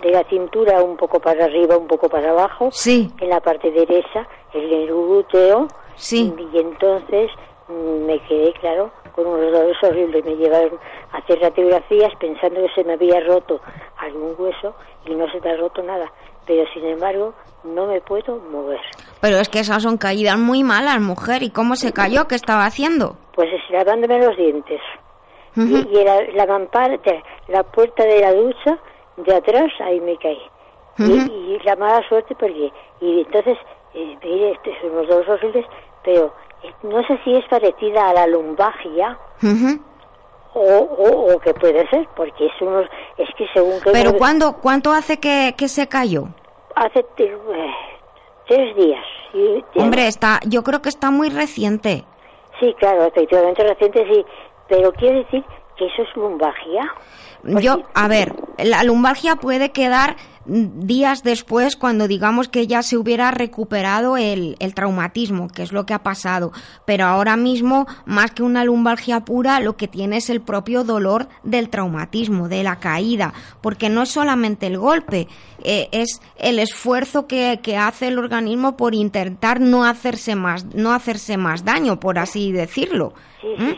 Speaker 5: de la cintura un poco para arriba, un poco para abajo,
Speaker 2: sí.
Speaker 5: en la parte derecha, en el glúteo,
Speaker 2: sí.
Speaker 5: y entonces mm, me quedé, claro, con unos dolores horribles. Me llevaron a hacer radiografías pensando que se me había roto algún hueso y no se me ha roto nada. Pero sin embargo, no me puedo mover.
Speaker 2: Pero es que esas son caídas muy malas, mujer. ¿Y cómo se cayó? ¿Qué estaba haciendo?
Speaker 5: Pues es lavándome los dientes. Y, era la mampara, la puerta de la ducha de atrás, ahí me caí. y, la mala suerte porque, y entonces, eh, mire, este, son los dos horribles, pero eh, no sé si es parecida a la lumbagia. O, o, que puede ser, porque es unos, es que según que...
Speaker 2: Pero ¿cuándo, ¿cuánto hace que, que se cayó?
Speaker 5: Hace eh, tres días.
Speaker 2: Hombre, está, yo creo que está muy reciente.
Speaker 5: Sí, claro, efectivamente reciente sí, pero quiere decir que eso es lumbagia.
Speaker 2: Yo, a ver, la lumbalgia puede quedar días después cuando digamos que ya se hubiera recuperado el, el, traumatismo, que es lo que ha pasado. Pero ahora mismo, más que una lumbalgia pura, lo que tiene es el propio dolor del traumatismo, de la caída, porque no es solamente el golpe, eh, es el esfuerzo que, que, hace el organismo por intentar no hacerse más, no hacerse más daño, por así decirlo.
Speaker 5: ¿Mm?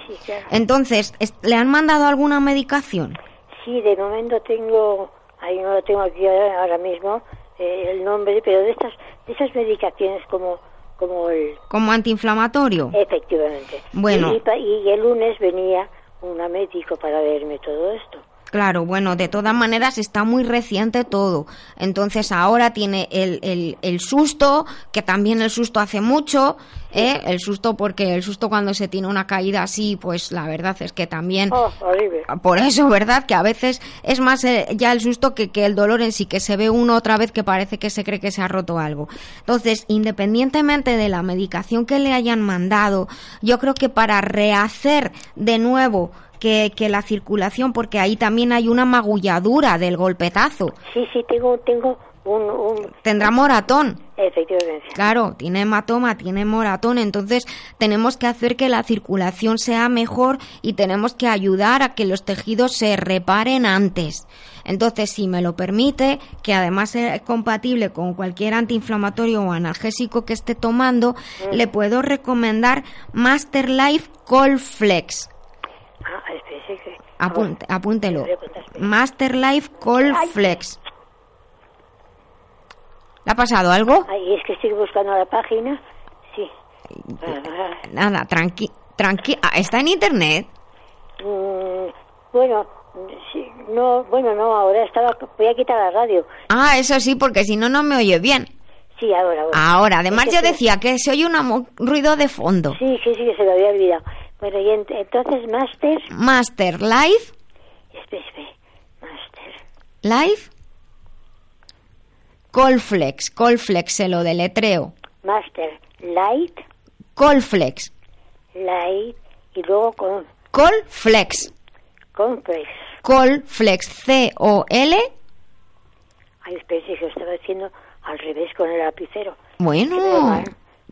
Speaker 2: Entonces, ¿le han mandado alguna medicación?
Speaker 5: Sí, de momento tengo ahí no lo tengo aquí ahora mismo eh, el nombre, pero de estas de esas medicaciones como como el
Speaker 2: como antiinflamatorio.
Speaker 5: Efectivamente.
Speaker 2: Bueno.
Speaker 5: y el lunes venía una médico para verme todo esto.
Speaker 2: Claro, bueno, de todas maneras está muy reciente todo. Entonces ahora tiene el, el, el susto, que también el susto hace mucho, ¿eh? el susto porque el susto cuando se tiene una caída así, pues la verdad es que también...
Speaker 5: Oh,
Speaker 2: por eso, ¿verdad? Que a veces es más eh, ya el susto que, que el dolor en sí, que se ve uno otra vez que parece que se cree que se ha roto algo. Entonces, independientemente de la medicación que le hayan mandado, yo creo que para rehacer de nuevo que, que, la circulación, porque ahí también hay una magulladura del golpetazo.
Speaker 5: Sí, sí, tengo, tengo un, un...
Speaker 2: Tendrá moratón.
Speaker 5: Efectivamente.
Speaker 2: Claro, tiene hematoma, tiene moratón, entonces tenemos que hacer que la circulación sea mejor y tenemos que ayudar a que los tejidos se reparen antes. Entonces, si me lo permite, que además es compatible con cualquier antiinflamatorio o analgésico que esté tomando, mm. le puedo recomendar Master Life Colflex
Speaker 5: Ah,
Speaker 2: apúntelo. Master Life Call Flex. ¿Le ha pasado algo?
Speaker 5: Ay, es que estoy buscando la página. Sí.
Speaker 2: Nada, tranqui, tranqui ah, ¿Está en internet?
Speaker 5: Mm, bueno, no, bueno, no, ahora estaba, voy a quitar la radio.
Speaker 2: Ah, eso sí, porque si no, no me oye bien.
Speaker 5: Sí, ahora, ahora.
Speaker 2: Ahora, además yo decía que se oye un ruido de fondo.
Speaker 5: Sí, sí, sí, que se lo había olvidado. Bueno, y entonces Master.
Speaker 2: Master Life.
Speaker 5: Espera, espera. Master.
Speaker 2: Life. Colflex. Colflex se lo deletreo.
Speaker 5: Master Light.
Speaker 2: Colflex.
Speaker 5: Light. Y luego con.
Speaker 2: Colflex.
Speaker 5: Colflex.
Speaker 2: Colflex. C-O-L.
Speaker 5: Ay, espera, si lo estaba haciendo al revés con el lapicero.
Speaker 2: Bueno.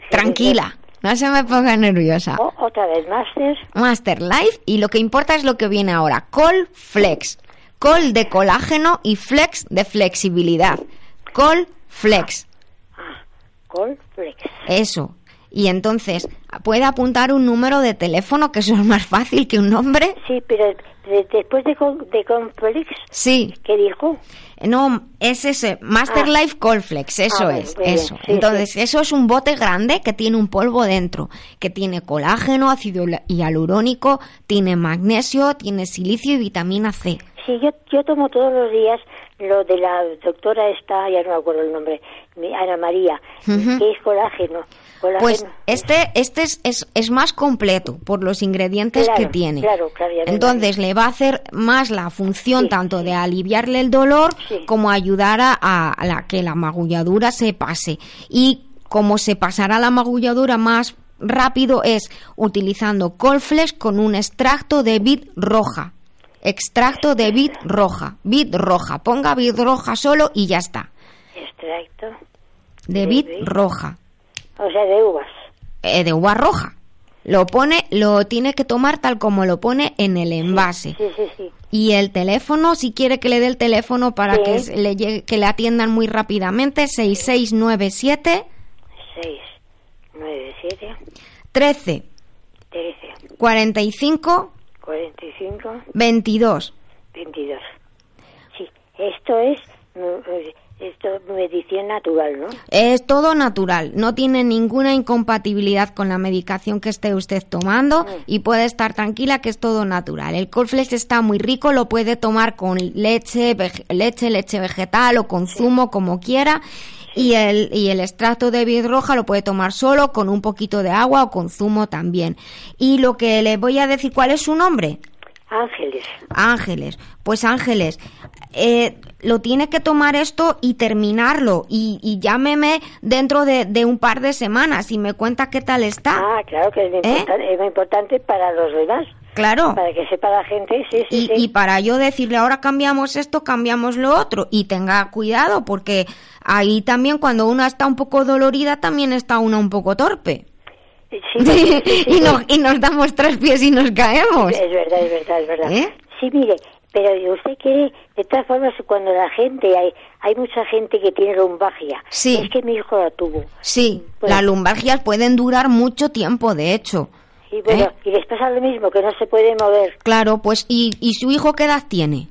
Speaker 2: Tranquila. No se me ponga nerviosa.
Speaker 5: otra vez, Master.
Speaker 2: Master Life. Y lo que importa es lo que viene ahora. Col Flex. Col de colágeno y Flex de flexibilidad. Col Flex.
Speaker 5: Ah, Col Flex.
Speaker 2: Eso. Y entonces, ¿puede apuntar un número de teléfono, que eso es más fácil que un nombre?
Speaker 5: Sí, pero después de, de Colflex.
Speaker 2: Sí.
Speaker 5: ¿Qué dijo?
Speaker 2: No, es ese, Master ah. Life Colflex, eso ah, es, eso. Entonces, eso es un bote grande que tiene un polvo dentro, que tiene colágeno, ácido hialurónico, tiene magnesio, tiene silicio y vitamina C.
Speaker 5: Sí, yo, yo tomo todos los días lo de la doctora esta, ya no me acuerdo el nombre, Ana María, que es colágeno.
Speaker 2: Pues este, este es, es, más completo por los ingredientes que tiene.
Speaker 5: Claro,
Speaker 2: Entonces le va a hacer más la función tanto de aliviarle el dolor como ayudar a, la, que la magulladura se pase. Y como se pasará la magulladura más rápido es utilizando Colflex con un extracto de vid roja. Extracto de vid roja. Vid roja. Ponga vid roja solo y ya está.
Speaker 5: Extracto
Speaker 2: de, vid roja.
Speaker 5: O sea, de uvas.
Speaker 2: Eh, de uva roja. Lo pone, lo tiene que tomar tal como lo pone en el envase.
Speaker 5: Sí, sí, sí.
Speaker 2: Y el teléfono, si quiere que le dé el teléfono para que le llegue, que le atiendan muy rápidamente, 6697
Speaker 5: 697
Speaker 2: 13
Speaker 5: 13
Speaker 2: 45
Speaker 5: 45
Speaker 2: 22
Speaker 5: 22. Sí, esto es esto es medicina natural, ¿no?
Speaker 2: Es todo natural, no tiene ninguna incompatibilidad con la medicación que esté usted tomando mm. y puede estar tranquila que es todo natural. El Colflex está muy rico, lo puede tomar con leche, leche, leche vegetal o con zumo, como quiera. Y el, y el extracto de vid roja lo puede tomar solo, con un poquito de agua o con zumo también. Y lo que le voy a decir, ¿cuál es su nombre?
Speaker 5: Ángeles.
Speaker 2: Ángeles. Pues Ángeles, eh, lo tiene que tomar esto y terminarlo. Y, llámeme dentro de, un par de semanas y me cuenta qué tal está.
Speaker 5: Ah, claro que es muy, ¿Eh? importante, para los demás.
Speaker 2: Claro.
Speaker 5: Para que sepa la gente, sí,
Speaker 2: sí y, y para yo decirle, ahora cambiamos esto, cambiamos lo otro. Y tenga cuidado, porque ahí también cuando una está un poco dolorida, también está una un poco torpe. y, nos, y nos damos tres pies y nos caemos.
Speaker 5: Es verdad, es verdad, es verdad. ¿Eh? Sí, mire, pero usted quiere, de todas formas, cuando la gente, hay, hay mucha gente que tiene lumbalgia. Sí. Es que mi hijo la tuvo.
Speaker 2: Sí, pues las lumbalgias pueden durar mucho tiempo, de hecho.
Speaker 5: Y bueno, ¿Eh? y les pasa lo mismo, que no se puede mover.
Speaker 2: Claro, pues, ¿y, ¿y su hijo qué edad tiene?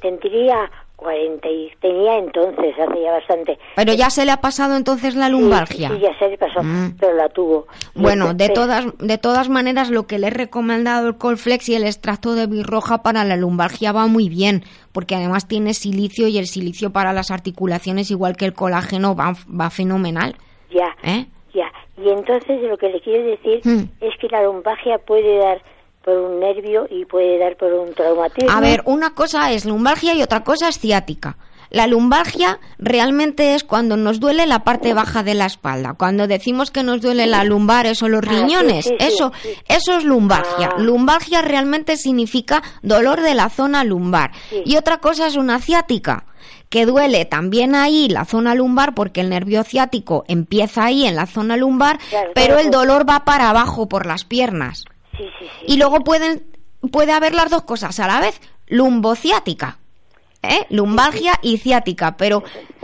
Speaker 5: Tendría 40 y tenía entonces, hace ya bastante.
Speaker 2: Pero ya se le ha pasado entonces la lumbalgia.
Speaker 5: Sí, ya se le pasó, mm. pero la tuvo.
Speaker 2: Bueno, de todas de todas maneras lo que le he recomendado el Colflex y el extracto de birroja para la lumbalgia va muy bien, porque además tiene silicio y el silicio para las articulaciones igual que el colágeno va, va fenomenal.
Speaker 5: Ya. ¿Eh? Ya. Y entonces lo que le quiero decir mm. es que la lumbalgia puede dar por un nervio y puede dar por un traumatismo.
Speaker 2: A ver, una cosa es lumbalgia y otra cosa es ciática. La lumbalgia realmente es cuando nos duele la parte baja de la espalda. Cuando decimos que nos duele la lumbar, eso los ah, riñones, eso, eso es lumbalgia. Ah. Lumbalgia realmente significa dolor de la zona lumbar. Y otra cosa es una ciática que duele también ahí la zona lumbar porque el nervio ciático empieza ahí en la zona lumbar, pero el dolor va para abajo por las piernas. Y luego pueden, puede haber las dos cosas a la vez, lumbociática. ¿Eh? lumbalgia y ciática, pero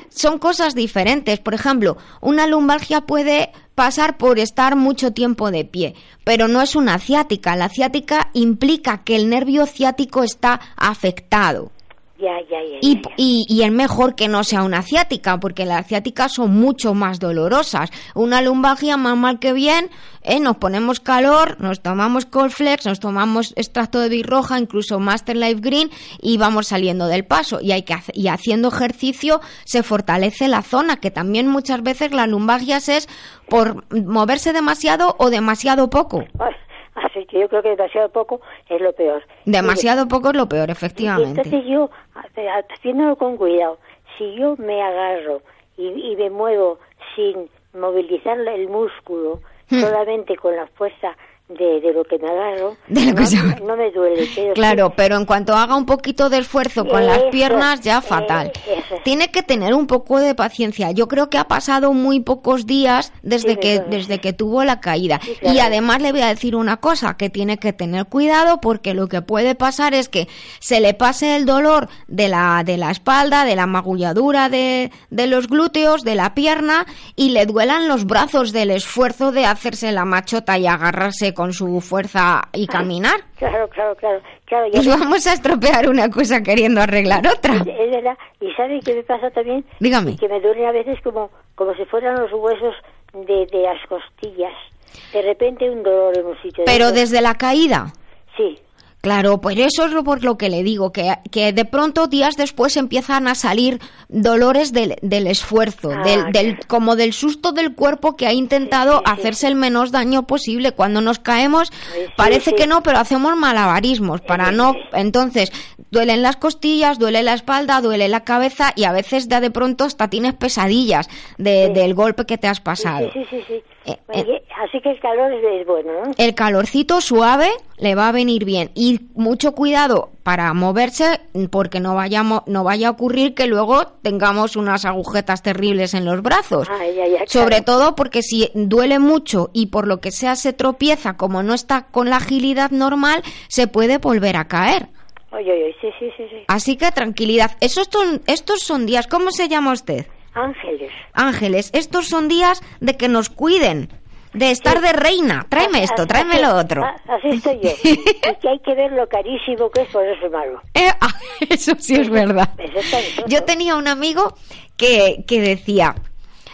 Speaker 2: son cosas diferentes. Por ejemplo, una lumbalgia puede pasar por estar mucho tiempo de pie, pero no es una ciática. La ciática implica que el nervio ciático está afectado. Y, y, y, es mejor que no sea una ciática, porque las ciáticas son mucho más dolorosas. Una lumbalgia más mal que bien, ¿eh? nos ponemos calor, nos tomamos Colflex, nos tomamos extracto de birroja, incluso Master Life Green y vamos saliendo del paso. Y, hay que y haciendo ejercicio se fortalece la zona, que también muchas veces las lumbalgias es por moverse demasiado o demasiado poco.
Speaker 5: Así que yo creo que demasiado poco es lo peor.
Speaker 2: Demasiado poco es lo peor, efectivamente.
Speaker 5: Entonces yo, haciéndolo con cuidado, si yo me agarro y, me muevo sin movilizar el músculo, hmm. solamente con la fuerza de, lo que me agarro, no, me duele.
Speaker 2: claro, pero en cuanto haga un poquito de esfuerzo con las piernas, ya fatal. Tiene que tener un poco de paciencia. Yo creo que ha pasado muy pocos días desde que desde que tuvo la caída. Y además le voy a decir una cosa, que tiene que tener cuidado porque lo que puede pasar es que se le pase el dolor de la de la espalda, de la magulladura de, de los glúteos, de la pierna y le duelan los brazos del esfuerzo de hacerse la machota y agarrarse con su fuerza y caminar.
Speaker 5: Claro, claro, claro. claro
Speaker 2: y vamos a estropear una cosa queriendo arreglar otra.
Speaker 5: Es, verdad. ¿Y sabe qué me pasa también?
Speaker 2: Dígame.
Speaker 5: Que me duele a veces como, como si fueran los huesos de, de las costillas. De repente un dolor en un sitio.
Speaker 2: ¿Pero desde la caída? Claro, pues eso es por lo que le digo, que, que de pronto días después empiezan a salir dolores del, del esfuerzo, ah, del, del, como del susto del cuerpo que ha intentado hacerse el menos daño posible. Cuando nos caemos parece que no, pero hacemos malabarismos para no. Entonces, duelen las costillas, duele la espalda, duele la cabeza y a veces ya de pronto hasta tienes pesadillas de, del golpe que te has pasado.
Speaker 5: Sí, sí, sí. Eh, eh, así que el calor es, bueno, ¿no?
Speaker 2: El calorcito suave le va a venir bien y mucho cuidado para moverse porque no vayamos no vaya a ocurrir que luego tengamos unas agujetas terribles en los brazos. Sobre todo porque si duele mucho y por lo que sea se tropieza como no está con la agilidad normal, se puede volver a caer.
Speaker 5: sí, sí, sí,
Speaker 2: Así que tranquilidad. Esos son, estos son días, ¿cómo se llama usted?
Speaker 5: Ángeles.
Speaker 2: Ángeles, estos son días de que nos cuiden, de estar de reina. Tráeme esto, tráeme lo otro.
Speaker 5: Así estoy yo. y que hay que ver lo carísimo que es malo.
Speaker 2: Eh, ah, eso sí es verdad. Yo tenía un amigo que, que decía,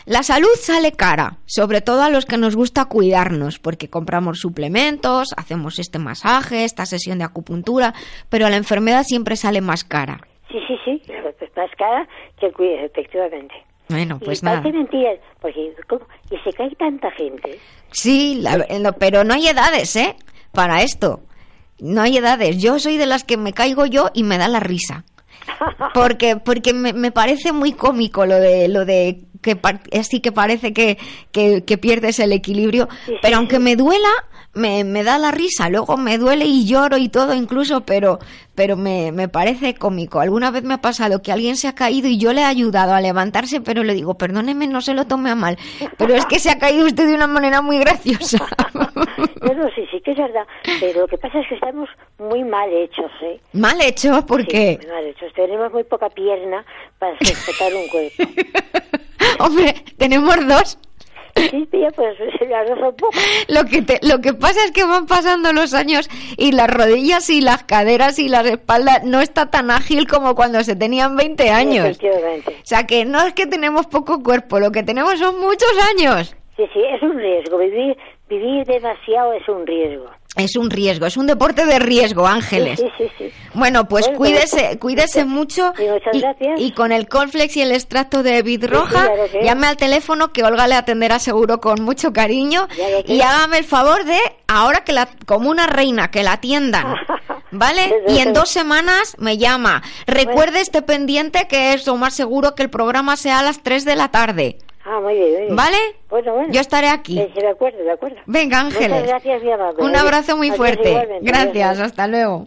Speaker 2: la salud sale cara, sobre todo a los que nos gusta cuidarnos, porque compramos suplementos, hacemos este masaje, esta sesión de acupuntura, pero la enfermedad siempre sale más cara.
Speaker 5: Sí, sí, sí, más cara que el efectivamente.
Speaker 2: Bueno, pues
Speaker 5: y
Speaker 2: nada.
Speaker 5: mentira, porque y se cae tanta gente.
Speaker 2: Sí, pero no hay edades, ¿eh? Para esto. No hay edades. Yo soy de las que me caigo yo y me da la risa. Porque, porque me, parece muy cómico lo de, lo de que así que parece que, que, pierdes el equilibrio. pero aunque me duela, me, me, da la risa, luego me duele y lloro y todo incluso, pero, pero me, me, parece cómico. Alguna vez me ha pasado que alguien se ha caído y yo le he ayudado a levantarse, pero le digo, perdóneme, no se lo tome a mal, pero es que se ha caído usted de una manera muy graciosa.
Speaker 5: Bueno, sí, sí que es verdad, pero lo que pasa es que estamos muy mal hechos, ¿eh?
Speaker 2: ¿Mal hechos? ¿Por qué?
Speaker 5: Muy mal hechos. Tenemos muy poca pierna para sujetar un cuerpo.
Speaker 2: Hombre, tenemos dos.
Speaker 5: Sí, pues
Speaker 2: Lo que, lo que pasa es que van pasando los años y las rodillas y las caderas y las espaldas no está tan ágil como cuando se tenían 20 años. O sea que no es que tenemos poco cuerpo, lo que tenemos son muchos años.
Speaker 5: Sí, sí, es un riesgo. Vivir, vivir demasiado es un riesgo.
Speaker 2: Es un riesgo, es un deporte de riesgo, Ángeles.
Speaker 5: Sí, sí, sí.
Speaker 2: Bueno, pues cuídese, cuídese mucho.
Speaker 5: Y,
Speaker 2: y, con el Colflex y el extracto de vidroja, llame al teléfono que Olga le atenderá seguro con mucho cariño. y hágame el favor de, ahora que la, como una reina, que la atiendan. ¿Vale? y en dos semanas me llama. Recuerde este pendiente que es lo más seguro que el programa sea a las 3 de la tarde.
Speaker 5: Ah, muy bien,
Speaker 2: ¿Vale?
Speaker 5: Bueno, bueno.
Speaker 2: Yo estaré aquí.
Speaker 5: Sí, de acuerdo, de acuerdo.
Speaker 2: Venga, Ángeles.
Speaker 5: Muchas gracias, mi amable.
Speaker 2: Un abrazo muy fuerte. Gracias, hasta luego.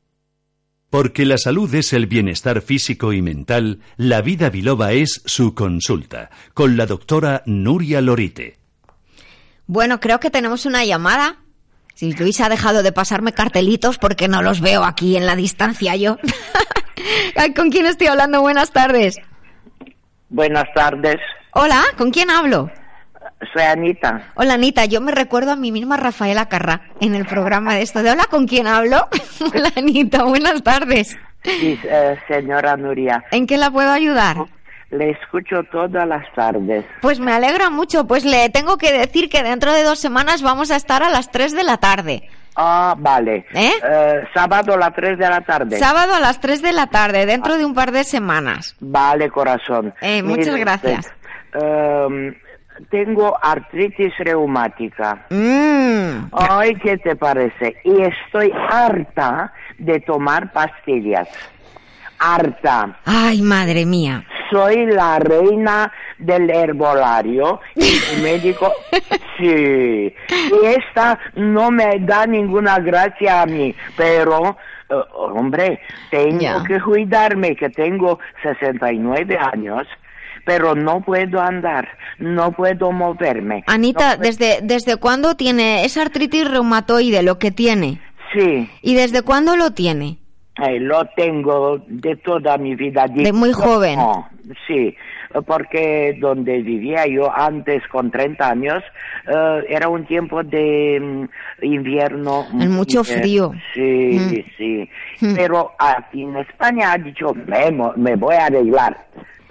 Speaker 1: Porque la salud es el bienestar físico y mental, la vida biloba es su consulta, con la doctora Nuria Lorite.
Speaker 2: Bueno, creo que tenemos una llamada. Si Luis ha dejado de pasarme cartelitos porque no los veo aquí en la distancia yo. ¿Con quién estoy hablando? Buenas tardes.
Speaker 6: Buenas tardes.
Speaker 2: Hola, ¿con quién hablo?
Speaker 6: Soy Anita.
Speaker 2: Hola Anita, yo me recuerdo a mí misma Rafaela Carrá en el programa de esto de Hola, ¿con quién hablo? Hola Anita, buenas tardes.
Speaker 6: Sí, eh, señora Nuria.
Speaker 2: ¿En qué la puedo ayudar?
Speaker 6: Le escucho todas las tardes.
Speaker 2: Pues me alegra mucho, pues le tengo que decir que dentro de dos semanas vamos a estar a las tres de la tarde.
Speaker 6: Ah, vale.
Speaker 2: ¿Eh?
Speaker 6: Eh, sábado a las 3 de la tarde.
Speaker 2: Sábado a las 3 de la tarde, dentro de un par de semanas.
Speaker 6: Vale, corazón.
Speaker 2: Eh, muchas gracias.
Speaker 6: Tengo artritis reumática.
Speaker 2: Mm.
Speaker 6: Ay, ¿qué te parece? Y estoy harta de tomar pastillas. Harta.
Speaker 2: Ay, madre mía.
Speaker 6: Soy la reina del herbolario y el médico, sí. Y esta no me da ninguna gracia a mí, pero eh, hombre, tengo que cuidarme, que tengo 69 años, pero no puedo andar, no puedo moverme.
Speaker 2: Anita,
Speaker 6: No puedo-
Speaker 2: ¿desde, ¿desde cuándo tiene esa artritis reumatoide lo que tiene?
Speaker 6: Sí,
Speaker 2: ¿Y desde cuándo lo tiene?
Speaker 6: eh, lo tengo de toda mi vida.
Speaker 2: De muy joven.
Speaker 6: No, sí, porque donde vivía yo antes con 30 años eh, era un tiempo de mm, invierno.
Speaker 2: El mucho frío.
Speaker 6: Sí,
Speaker 2: Mm.
Speaker 6: sí.
Speaker 2: Mm.
Speaker 6: Pero aquí en España ha dicho, me, me voy a arreglar,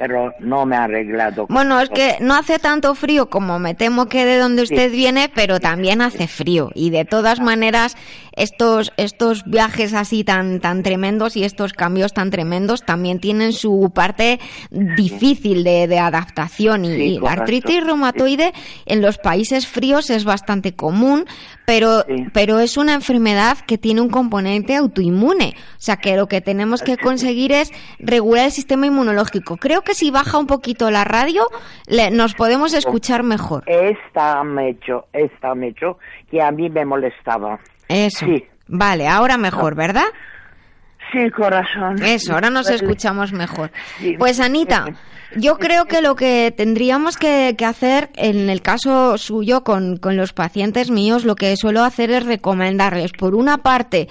Speaker 6: pero no me ha arreglado.
Speaker 2: Bueno, es que no hace tanto frío como me temo que de donde usted viene, pero también hace frío. Y de todas maneras, estos, estos viajes así tan, tan tremendos y estos cambios tan tremendos también tienen su parte difícil de, de adaptación. Y,
Speaker 6: Sí,
Speaker 2: y la artritis reumatoide en los países fríos es bastante común, pero,
Speaker 6: Sí.
Speaker 2: pero es una enfermedad que tiene un componente autoinmune. O sea que lo que tenemos que conseguir es regular el sistema inmunológico. Creo que si baja un poquito la radio, le- nos podemos escuchar mejor.
Speaker 6: Esta me hecho, esta me hecho que a mí me molestaba.
Speaker 2: Eso.
Speaker 6: Sí.
Speaker 2: Vale, ahora mejor, ¿verdad?
Speaker 6: Sí, corazón.
Speaker 2: Eso, ahora nos escuchamos mejor. Pues Anita, yo creo que lo que tendríamos que, que hacer en el caso suyo con, con los pacientes míos, lo que suelo hacer es recomendarles, por una parte,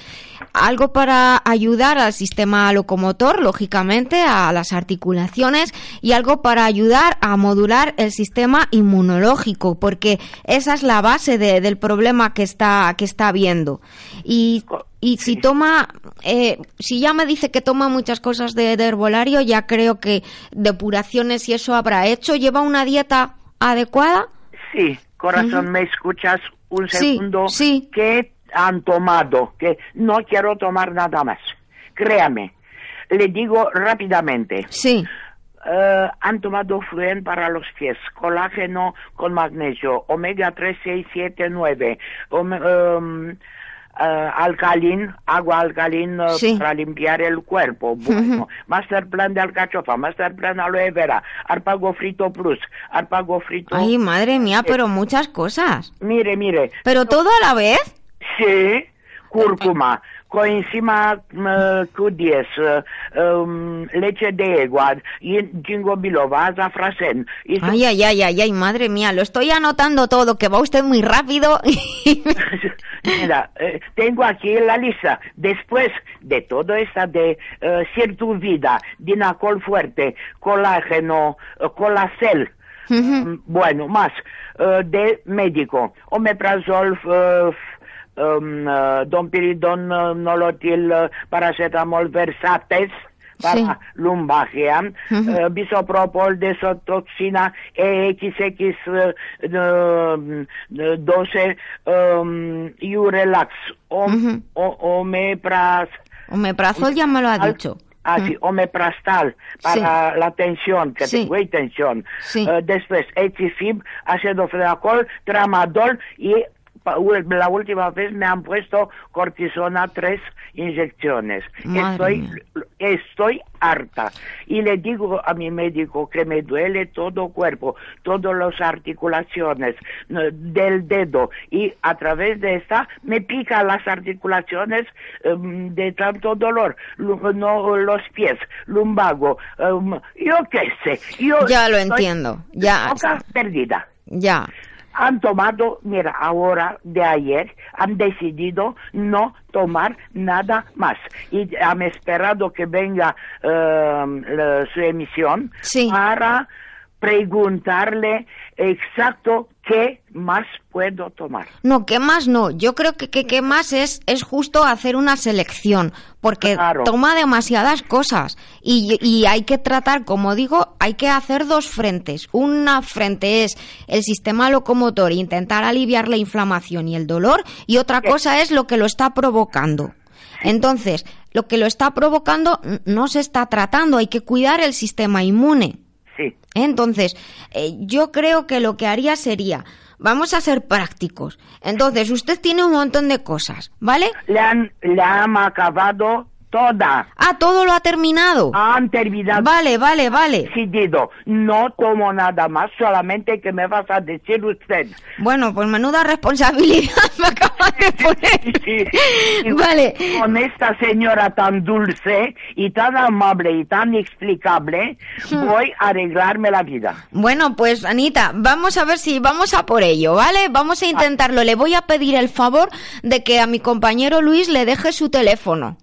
Speaker 2: algo para ayudar al sistema locomotor, lógicamente, a las articulaciones, y algo para ayudar a modular el sistema inmunológico, porque esa es la base de- del problema que está, que está habiendo. Y y si toma, eh, si ya me dice que toma muchas cosas de, de herbolario, ya creo que depuraciones y eso habrá hecho. ¿Lleva una dieta adecuada?
Speaker 6: Sí, corazón, ¿me escuchas un
Speaker 2: Sí,
Speaker 6: segundo?
Speaker 2: sí.
Speaker 6: ¿Qué han tomado, que no quiero tomar nada más. Créame, le digo rápidamente.
Speaker 2: Sí.
Speaker 6: Uh, han tomado Fluen para los pies, colágeno con magnesio, omega 3, 6, 7, 9, um, uh, alcalin, agua alcalin uh,
Speaker 2: Sí.
Speaker 6: para limpiar el cuerpo. Bueno, master plan de alcachofa, master plan aloe vera, arpago frito plus, arpago frito.
Speaker 2: Ay, madre mía, pero muchas cosas.
Speaker 6: Mire, mire,
Speaker 2: ¿Pero todo a la vez?
Speaker 6: Sí, cúrcuma, coenzima mm, Q10, uh, um, leche de agua, jingo biloba, azafrán. Y
Speaker 2: Ay, ay, ay, ay, ay, madre mía, lo estoy anotando todo, que va usted muy rápido.
Speaker 6: Mira, eh, tengo aquí la lista. Después de todo esta de eh, Cirtuvida, Dinacol fuerte, colágeno, eh, colacel, mm, bueno, más, eh, de médico, omeprazol, eh, um, dompiridon, eh, nolotil, eh, paracetamol, versates, para
Speaker 2: Sí.
Speaker 6: lumbalgia, eh, bisopropol, desotoxina, EXX eh, eh, 12, um, Urelax, om, o- omepraz,
Speaker 2: Omeprazol ya me lo ha dicho.
Speaker 6: Ah, sí, omepraztal para la tensión, que
Speaker 2: Sí.
Speaker 6: tengo tensión.
Speaker 2: Sí.
Speaker 6: Eh, después, Etifib, ácido fenacol, tramadol y la última vez me han puesto cortisona tres inyecciones.
Speaker 2: Madre
Speaker 6: Estoy,
Speaker 2: mía.
Speaker 6: estoy harta. Y le digo a mi médico que me duele todo cuerpo, todas las articulaciones del dedo y a través de esta me pica las articulaciones em, de tanto dolor, no, los pies, lumbago, em, yo qué sé. Yo
Speaker 2: Ya lo entiendo, ya.
Speaker 6: perdida
Speaker 2: Ya.
Speaker 6: Han tomado, mira, ahora de ayer, han decidido no tomar nada más. Y han esperado que venga la- su emisión
Speaker 2: Sí.
Speaker 6: para preguntarle exacto qué más puedo tomar.
Speaker 2: No, ¿qué más no? Yo creo que que- qué más es, es justo hacer una selección, porque
Speaker 6: Claro.
Speaker 2: toma demasiadas cosas y, y hay que tratar, como digo, hay que hacer dos frentes. Una frente es el sistema locomotor, intentar aliviar la inflamación y el dolor, y otra cosa es lo que lo está provocando. Entonces, lo que lo está provocando no se está tratando, hay que cuidar el sistema inmune.
Speaker 6: Sí,
Speaker 2: Entonces, eh, yo creo que lo que haría sería, vamos a ser prácticos. Entonces, usted tiene un montón de cosas, ¿vale?
Speaker 6: le han, le han acabado toda.
Speaker 2: Ah, todo lo ha terminado.
Speaker 6: Han terminado.
Speaker 2: Vale, vale, vale.
Speaker 6: Decidido, no tomo nada más, solamente que me vas a decir usted.
Speaker 2: Bueno, pues menuda responsabilidad me acaba de poner.
Speaker 6: Sí.
Speaker 2: Vale.
Speaker 6: Con esta señora tan dulce y tan amable y tan explicable,
Speaker 2: Hmm.
Speaker 6: voy a arreglarme la vida.
Speaker 2: Bueno, pues Anita, vamos a ver si vamos a por ello, ¿vale? Vamos a intentarlo. Le voy a pedir el favor de que a mi compañero Luis le deje su teléfono.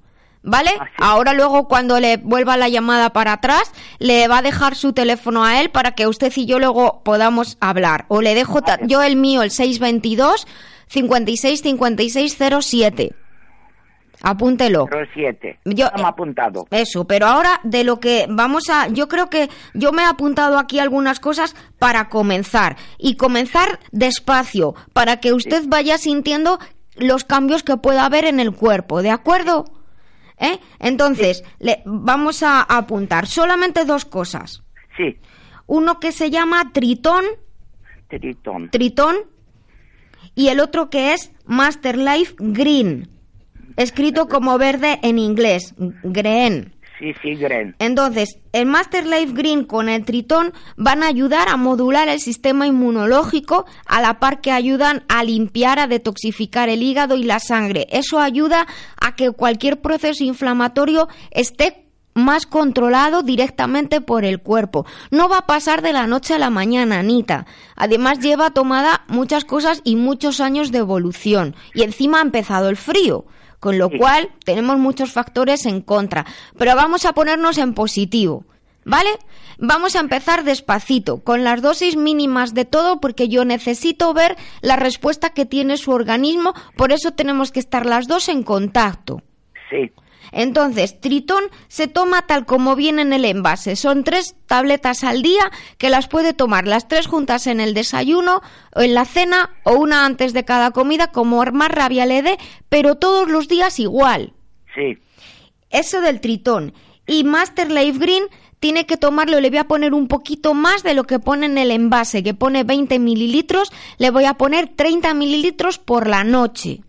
Speaker 2: ¿Vale?
Speaker 6: Ah.
Speaker 2: Ahora luego cuando le vuelva la llamada para atrás, le va a dejar su teléfono a él para que usted y yo luego podamos hablar. O le dejo ta- yo el mío, el 622 56 56 07. Apúntelo.
Speaker 6: 07.
Speaker 2: Yo-
Speaker 6: Estamos apuntado.
Speaker 2: Eso, pero ahora de lo que vamos a, yo creo que yo me he apuntado aquí algunas cosas para comenzar y comenzar despacio para que usted vaya sintiendo los cambios que pueda haber en el cuerpo, ¿de acuerdo? ¿Eh? Entonces, le, vamos a apuntar solamente dos cosas.
Speaker 6: Sí,
Speaker 2: Uno que se llama Tritón,
Speaker 6: Tritón.
Speaker 2: Tritón, y el otro que es Master Life Green, escrito como verde en inglés, green. Entonces, el Master Life Green con el Tritón van a ayudar a modular el sistema inmunológico a la par que ayudan a limpiar, a detoxificar el hígado y la sangre. Eso ayuda a que cualquier proceso inflamatorio esté más controlado directamente por el cuerpo. No va a pasar de la noche a la mañana, Anita. Además lleva tomada muchas cosas y muchos años de evolución. Y encima ha empezado el frío. Con lo cual tenemos muchos factores en contra. Pero vamos a ponernos en positivo. ¿Vale? Vamos a empezar despacito, con las dosis mínimas de todo, porque yo necesito ver la respuesta que tiene su organismo, por eso tenemos que estar las dos en contacto.
Speaker 6: Sí.
Speaker 2: Entonces, Tritón se toma tal como viene en el envase. Son tres tabletas al día que las puede tomar las tres juntas en el desayuno, o en la cena o una antes de cada comida, como más rabia le dé, pero todos los días igual.
Speaker 6: Sí.
Speaker 2: Eso del Tritón. Y Master Life Green tiene que tomarlo, le voy a poner un poquito más de lo que pone en el envase, que pone 20 mililitros, le voy a poner 30 mililitros por la noche.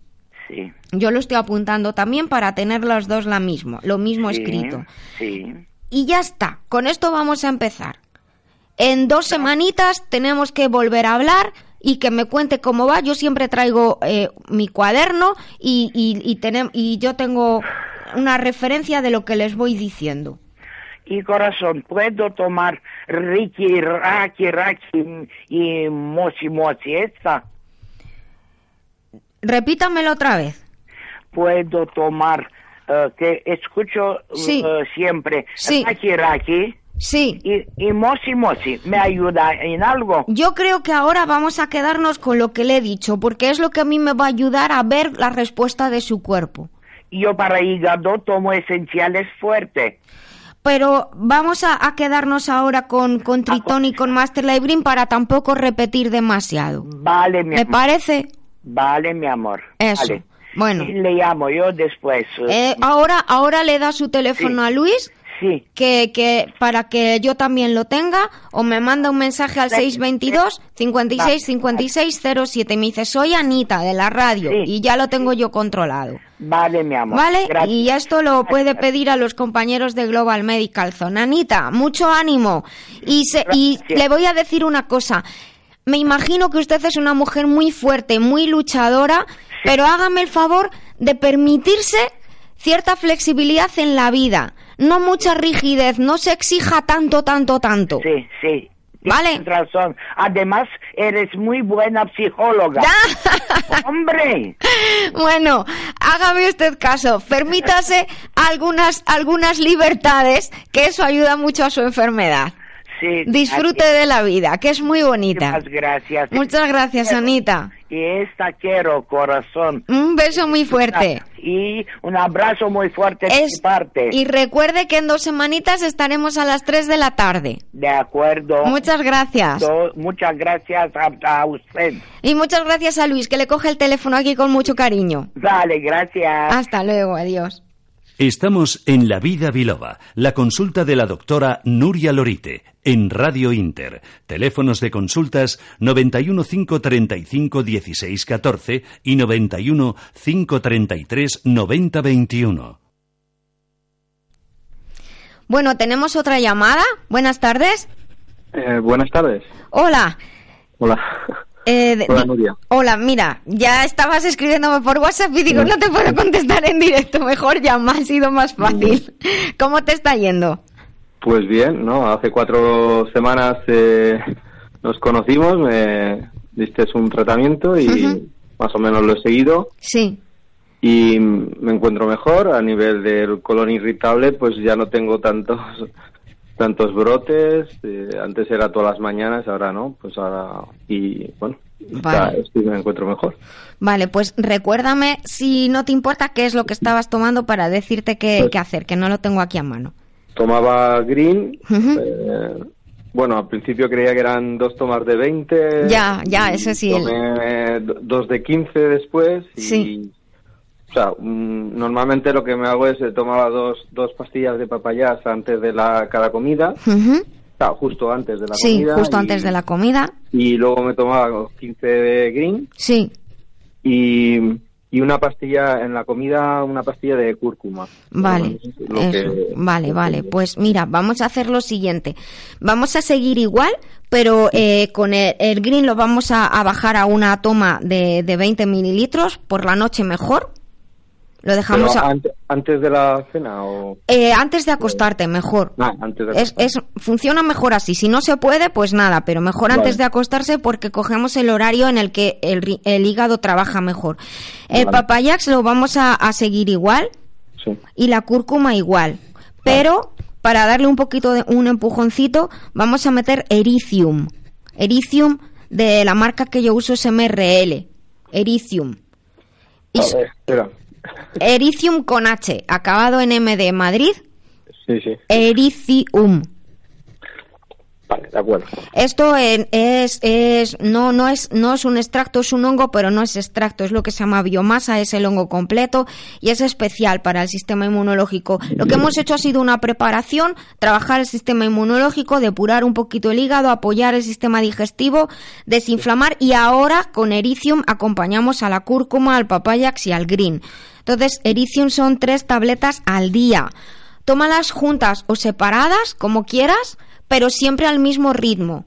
Speaker 6: Sí.
Speaker 2: Yo lo estoy apuntando también para tener los dos la mismo, lo mismo escrito.
Speaker 6: Sí.
Speaker 2: Y ya está, con esto vamos a empezar. En dos semanitas tenemos que volver a hablar y que me cuente cómo va. Yo siempre traigo eh, mi cuaderno y, y, y, y yo tengo una referencia de lo que les voy diciendo.
Speaker 6: Y corazón, ¿puedo tomar Ricky, Raki, Raki y Mochi Mochi esta?
Speaker 2: Repítamelo otra vez.
Speaker 6: Puedo tomar, uh, que escucho
Speaker 2: Sí.
Speaker 6: uh, siempre,
Speaker 2: Sí.
Speaker 6: Raki, Raki
Speaker 2: Sí.
Speaker 6: y, y Mochi Mochi. ¿Me ayuda en algo?
Speaker 2: Yo creo que ahora vamos a quedarnos con lo que le he dicho, porque es lo que a mí me va a ayudar a ver la respuesta de su cuerpo.
Speaker 6: Yo para hígado tomo esenciales fuerte.
Speaker 2: Pero vamos a, a quedarnos ahora con, con Tritón y con Master Green para tampoco repetir demasiado.
Speaker 6: Vale, mi
Speaker 2: ¿Me
Speaker 6: amor.
Speaker 2: parece?
Speaker 6: Vale, mi amor.
Speaker 2: Eso.
Speaker 6: Vale.
Speaker 2: Bueno.
Speaker 6: Le llamo yo después.
Speaker 2: Eh, ahora, ahora le da su teléfono
Speaker 6: Sí.
Speaker 2: a Luis
Speaker 6: Sí.
Speaker 2: que, que para que yo también lo tenga o me manda un mensaje al
Speaker 6: Sí.
Speaker 2: 622 56 56 07 y me dice soy Anita de la radio
Speaker 6: Sí.
Speaker 2: y ya lo tengo yo controlado
Speaker 6: Vale, mi amor.
Speaker 2: vale
Speaker 6: Gracias.
Speaker 2: y esto lo puede pedir a los compañeros de Global Medical Zone Anita mucho ánimo y se, y
Speaker 6: Gracias.
Speaker 2: le voy a decir una cosa me imagino que usted es una mujer muy fuerte muy luchadora pero hágame el favor de permitirse cierta flexibilidad en la vida, no mucha rigidez, no se exija tanto, tanto, tanto.
Speaker 6: Sí, sí.
Speaker 2: Vale.
Speaker 6: Razón. Además, eres muy buena psicóloga. ¡Hombre!
Speaker 2: Bueno, hágame usted caso, permítase algunas, algunas libertades, que eso ayuda mucho a su enfermedad.
Speaker 6: Sí.
Speaker 2: Disfrute de la vida, que es muy bonita.
Speaker 6: Muchas gracias.
Speaker 2: Muchas gracias,
Speaker 6: Quiero.
Speaker 2: Anita.
Speaker 6: Y esta quiero, corazón.
Speaker 2: Un beso muy fuerte.
Speaker 6: Y un abrazo muy fuerte de mi
Speaker 2: Es-
Speaker 6: parte.
Speaker 2: y recuerde que en dos semanitas estaremos a las 3 de la tarde.
Speaker 6: De acuerdo.
Speaker 2: Muchas gracias.
Speaker 6: Do- Muchas gracias a, a usted.
Speaker 2: Y muchas gracias a Luis, que le coge el teléfono aquí con mucho cariño.
Speaker 6: Dale, gracias.
Speaker 2: Hasta luego, adiós.
Speaker 1: Estamos en La Vida Biloba, la consulta de la doctora Nuria Lorite, en Radio Inter. Teléfonos de consultas 91 535 16 14 y 91 533 90 21.
Speaker 2: Bueno, tenemos otra llamada. Buenas tardes.
Speaker 7: Eh, buenas tardes.
Speaker 2: Hola.
Speaker 7: Hola.
Speaker 2: Eh,
Speaker 7: Hola, Nuria.
Speaker 2: Hola, mira, ya estabas escribiéndome por WhatsApp y digo, no te puedo contestar en directo, mejor llama, ha sido más fácil. ¿Cómo te está yendo?
Speaker 7: Pues bien, ¿no? Hace cuatro semanas eh, nos conocimos, me diste un tratamiento y más o menos lo he seguido
Speaker 2: Sí.
Speaker 7: y me encuentro mejor a nivel del colon irritable, pues ya no tengo tantos tantos brotes, eh, antes era todas las mañanas, ahora no, pues ahora y bueno,
Speaker 2: Vale.
Speaker 7: estoy me encuentro mejor.
Speaker 2: Vale, pues recuérdame, si no te importa, qué es lo que estabas tomando para decirte qué,
Speaker 7: Pues-
Speaker 2: qué hacer, que no lo tengo aquí a mano.
Speaker 7: Tomaba green,
Speaker 2: Ujú.
Speaker 7: eh, bueno, al principio creía que eran dos tomas de 20.
Speaker 2: Ya, ya,
Speaker 7: y
Speaker 2: eso sí, el-
Speaker 7: Tomé do- dos de 15 después. Y,
Speaker 2: Sí.
Speaker 7: O sea, mm, normalmente lo que me hago es eh, tomaba dos, dos pastillas de papayas antes de la cada comida. O sea, justo antes de la
Speaker 2: Sí,
Speaker 7: comida.
Speaker 2: justo
Speaker 7: y-
Speaker 2: antes de la comida.
Speaker 7: Y luego me tomaba 15 de green
Speaker 2: Sí,
Speaker 7: y, y una pastilla en la comida, una pastilla de cúrcuma.
Speaker 2: Vale,
Speaker 7: que-
Speaker 2: vale, vale. Pues mira, vamos a hacer lo siguiente. Vamos a seguir igual, pero eh, con el, el green lo vamos a, a bajar a una toma de, de 20 mililitros por la noche mejor. Lo dejamos a-
Speaker 7: antes de la cena o
Speaker 2: eh, antes de acostarte, mejor.
Speaker 7: Ah, antes de
Speaker 2: Es, es, funciona mejor así. Si no se puede, pues nada, pero mejor
Speaker 7: Vale.
Speaker 2: antes de acostarse porque cogemos el horario en el que el, hígado trabaja mejor. El
Speaker 7: Vale.
Speaker 2: papayax lo vamos a, a seguir igual
Speaker 7: sí.
Speaker 2: y la cúrcuma igual. Pero para darle un poquito de un empujoncito, vamos a meter Ericium. Ericium de la marca que yo uso es MRL. Ericium. Y
Speaker 7: A ver, espera.
Speaker 2: Ericium con H, acabado en M de Madrid.
Speaker 7: Sí, sí.
Speaker 2: Ericium.
Speaker 7: Vale, de acuerdo.
Speaker 2: Esto es, es, no, no, es, no es un extracto, es un hongo, pero no es extracto, es lo que se llama biomasa, es el hongo completo y es especial para el sistema inmunológico. Lo que hemos hecho ha sido una preparación, trabajar el sistema inmunológico, depurar un poquito el hígado, apoyar el sistema digestivo, desinflamar y ahora con Ericium acompañamos a la cúrcuma, al papayax y al green. Entonces, Ericium son tres tabletas al día. Tómalas juntas o separadas, como quieras, pero siempre al mismo ritmo.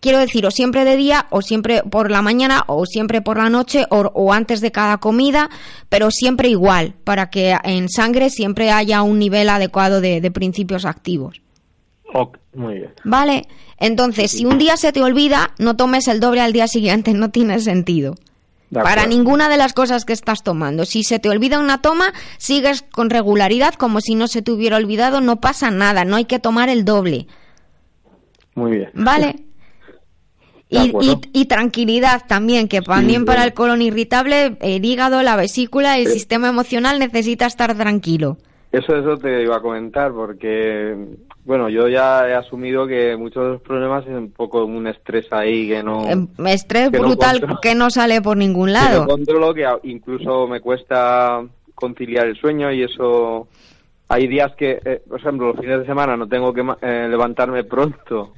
Speaker 2: Quiero decir, o siempre de día, o siempre por la mañana, o siempre por la noche, o, antes de cada comida, pero siempre igual, para que en sangre siempre haya un nivel adecuado de, principios activos.
Speaker 7: Ok, muy bien.
Speaker 2: Vale, entonces, si un día se te olvida, no tomes el doble al día siguiente, no tiene sentido. Para ninguna de las cosas que estás tomando. Si se te olvida una toma, sigues con regularidad como si no se te hubiera olvidado, no pasa nada, no hay que tomar el doble.
Speaker 7: Muy bien.
Speaker 2: Vale. Y, tranquilidad también, que también para el colon irritable, el hígado, la vesícula, el eh. sistema emocional necesita estar tranquilo.
Speaker 7: Eso, eso te iba a comentar, porque, bueno, yo ya he asumido que muchos de los problemas es un poco un estrés ahí que no...
Speaker 2: Em, estrés brutal que no sale por ningún lado.
Speaker 7: Que controlo, que incluso me cuesta conciliar el sueño y eso... Hay días que, eh, por ejemplo, los fines de semana no tengo que eh, levantarme pronto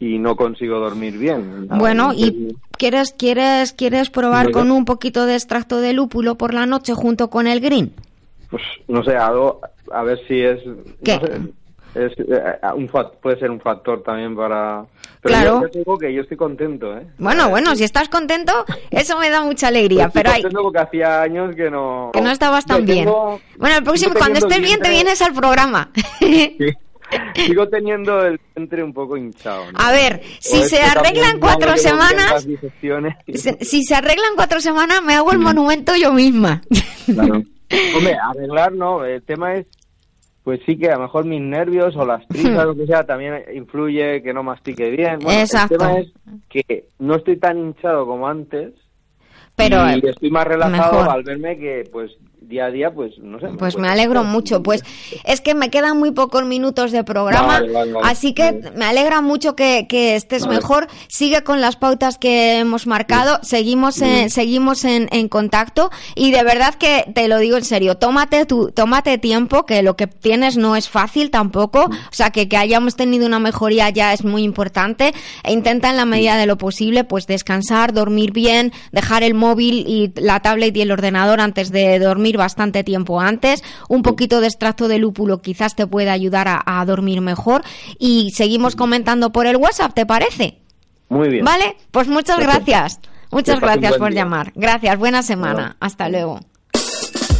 Speaker 7: y no consigo dormir bien.
Speaker 2: Bueno, ¿y quieres, quieres, quieres probar con un poquito de extracto de lúpulo por la noche junto con el green?
Speaker 7: Pues no sé, algo, a ver si es...
Speaker 2: ¿Qué?
Speaker 7: Es eh, un, puede ser un factor también para...
Speaker 2: Pero claro.
Speaker 7: yo digo que yo estoy contento, ¿eh?
Speaker 2: Bueno, bueno, si estás contento, eso me da mucha alegría, pero hay...
Speaker 7: contento porque hacía años que no...
Speaker 2: Que no estabas tan bien. Bueno, el próximo, cuando estés bien, te vienes al programa. Sí.
Speaker 7: Sigo teniendo el vientre un poco hinchado.
Speaker 2: A ver, si se arreglan cuatro semanas, si, se arreglan cuatro semanas, me hago el monumento yo misma.
Speaker 7: Claro. Hombre, arreglar no, el tema es, pues sí que a lo mejor mis nervios o las trisas, o lo que sea, también influye que no mastique bien.
Speaker 2: Exacto.
Speaker 7: El tema es que no estoy tan hinchado como antes,
Speaker 2: pero
Speaker 7: y estoy más relajado al verme que pues día a día, pues no sé.
Speaker 2: Pues me alegro mucho. Pues es que me quedan muy pocos minutos de programa, así que me alegra mucho que, estés mejor. Sigue con las pautas que hemos marcado, seguimos en, seguimos en, en, contacto. Y de verdad que te lo digo en serio, tómate tu, tómate tiempo, que lo que tienes no es fácil tampoco, o sea que que hayamos tenido una mejoría ya es muy importante. E intenta en la medida de lo posible pues descansar, dormir bien, dejar el móvil y la tablet y el ordenador antes de dormir bastante tiempo antes. Un poquito de extracto de lúpulo quizás te pueda ayudar a, dormir mejor. Y seguimos comentando por el WhatsApp, ¿te parece?
Speaker 7: Muy bien.
Speaker 2: Vale, pues muchas gracias. Muchas gracias por llamar. Gracias, buena semana. Hasta luego.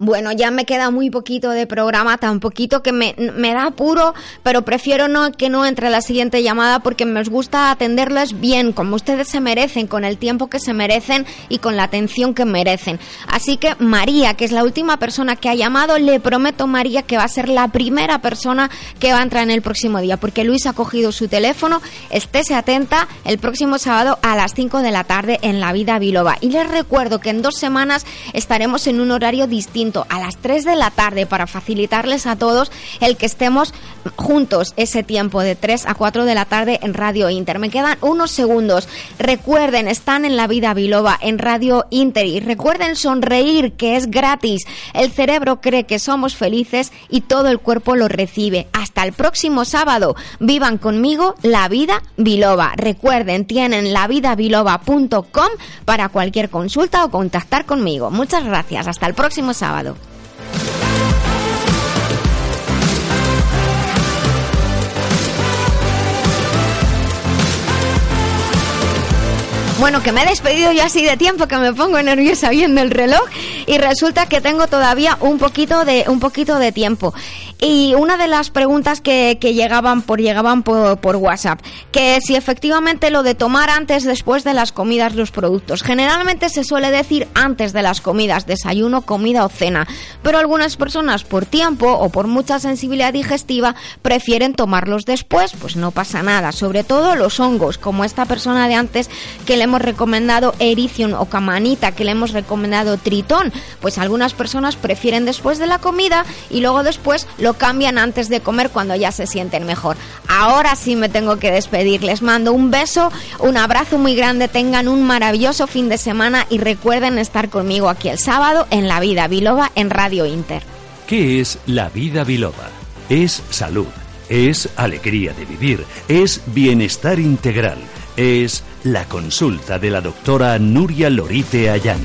Speaker 2: Bueno, ya me queda muy poquito de programa, tan poquito que me, me da apuro, pero prefiero no que no entre la siguiente llamada porque me gusta atenderles bien, como ustedes se merecen, con el tiempo que se merecen y con la atención que merecen. Así que María, que es la última persona que ha llamado, le prometo María que va a ser la primera persona que va a entrar en el próximo día, porque Luis ha cogido su teléfono, estése atenta el próximo sábado a las 5 de la tarde en La Vida Biloba. Y les recuerdo que en dos semanas estaremos en un horario distinto a las 3 de la tarde para facilitarles a todos el que estemos juntos ese tiempo de 3 a 4 de la tarde en Radio Inter. Me quedan unos segundos. Recuerden, están en la vida biloba en Radio Inter y recuerden sonreír que es gratis. El cerebro cree que somos felices y todo el cuerpo lo recibe. Hasta el próximo sábado. Vivan conmigo la vida biloba. Recuerden, tienen lavidabiloba.com para cualquier consulta o contactar conmigo. Muchas gracias. Hasta el próximo sábado acabado. Bueno, que me he despedido ya así de tiempo que me pongo nerviosa viendo el reloj y resulta que tengo todavía un poquito de un poquito de tiempo. Y una de las preguntas que, llegaban por llegaban por, WhatsApp, que si efectivamente lo de tomar antes después de las comidas los productos. Generalmente se suele decir antes de las comidas, desayuno, comida o cena, pero algunas personas por tiempo o por mucha sensibilidad digestiva prefieren tomarlos después, pues no pasa nada, sobre todo los hongos, como esta persona de antes que le hemos recomendado Ericium o Camanita, que le hemos recomendado Tritón, pues algunas personas prefieren después de la comida y luego después lo cambian antes de comer cuando ya se sienten mejor. Ahora sí me tengo que despedir. Les mando un beso, un abrazo muy grande. Tengan un maravilloso fin de semana y recuerden estar conmigo aquí el sábado en La Vida Biloba en Radio Inter.
Speaker 1: ¿Qué es La Vida Biloba? Es salud, es alegría de vivir, es bienestar integral, es la consulta de la doctora Nuria Lorite Ayán.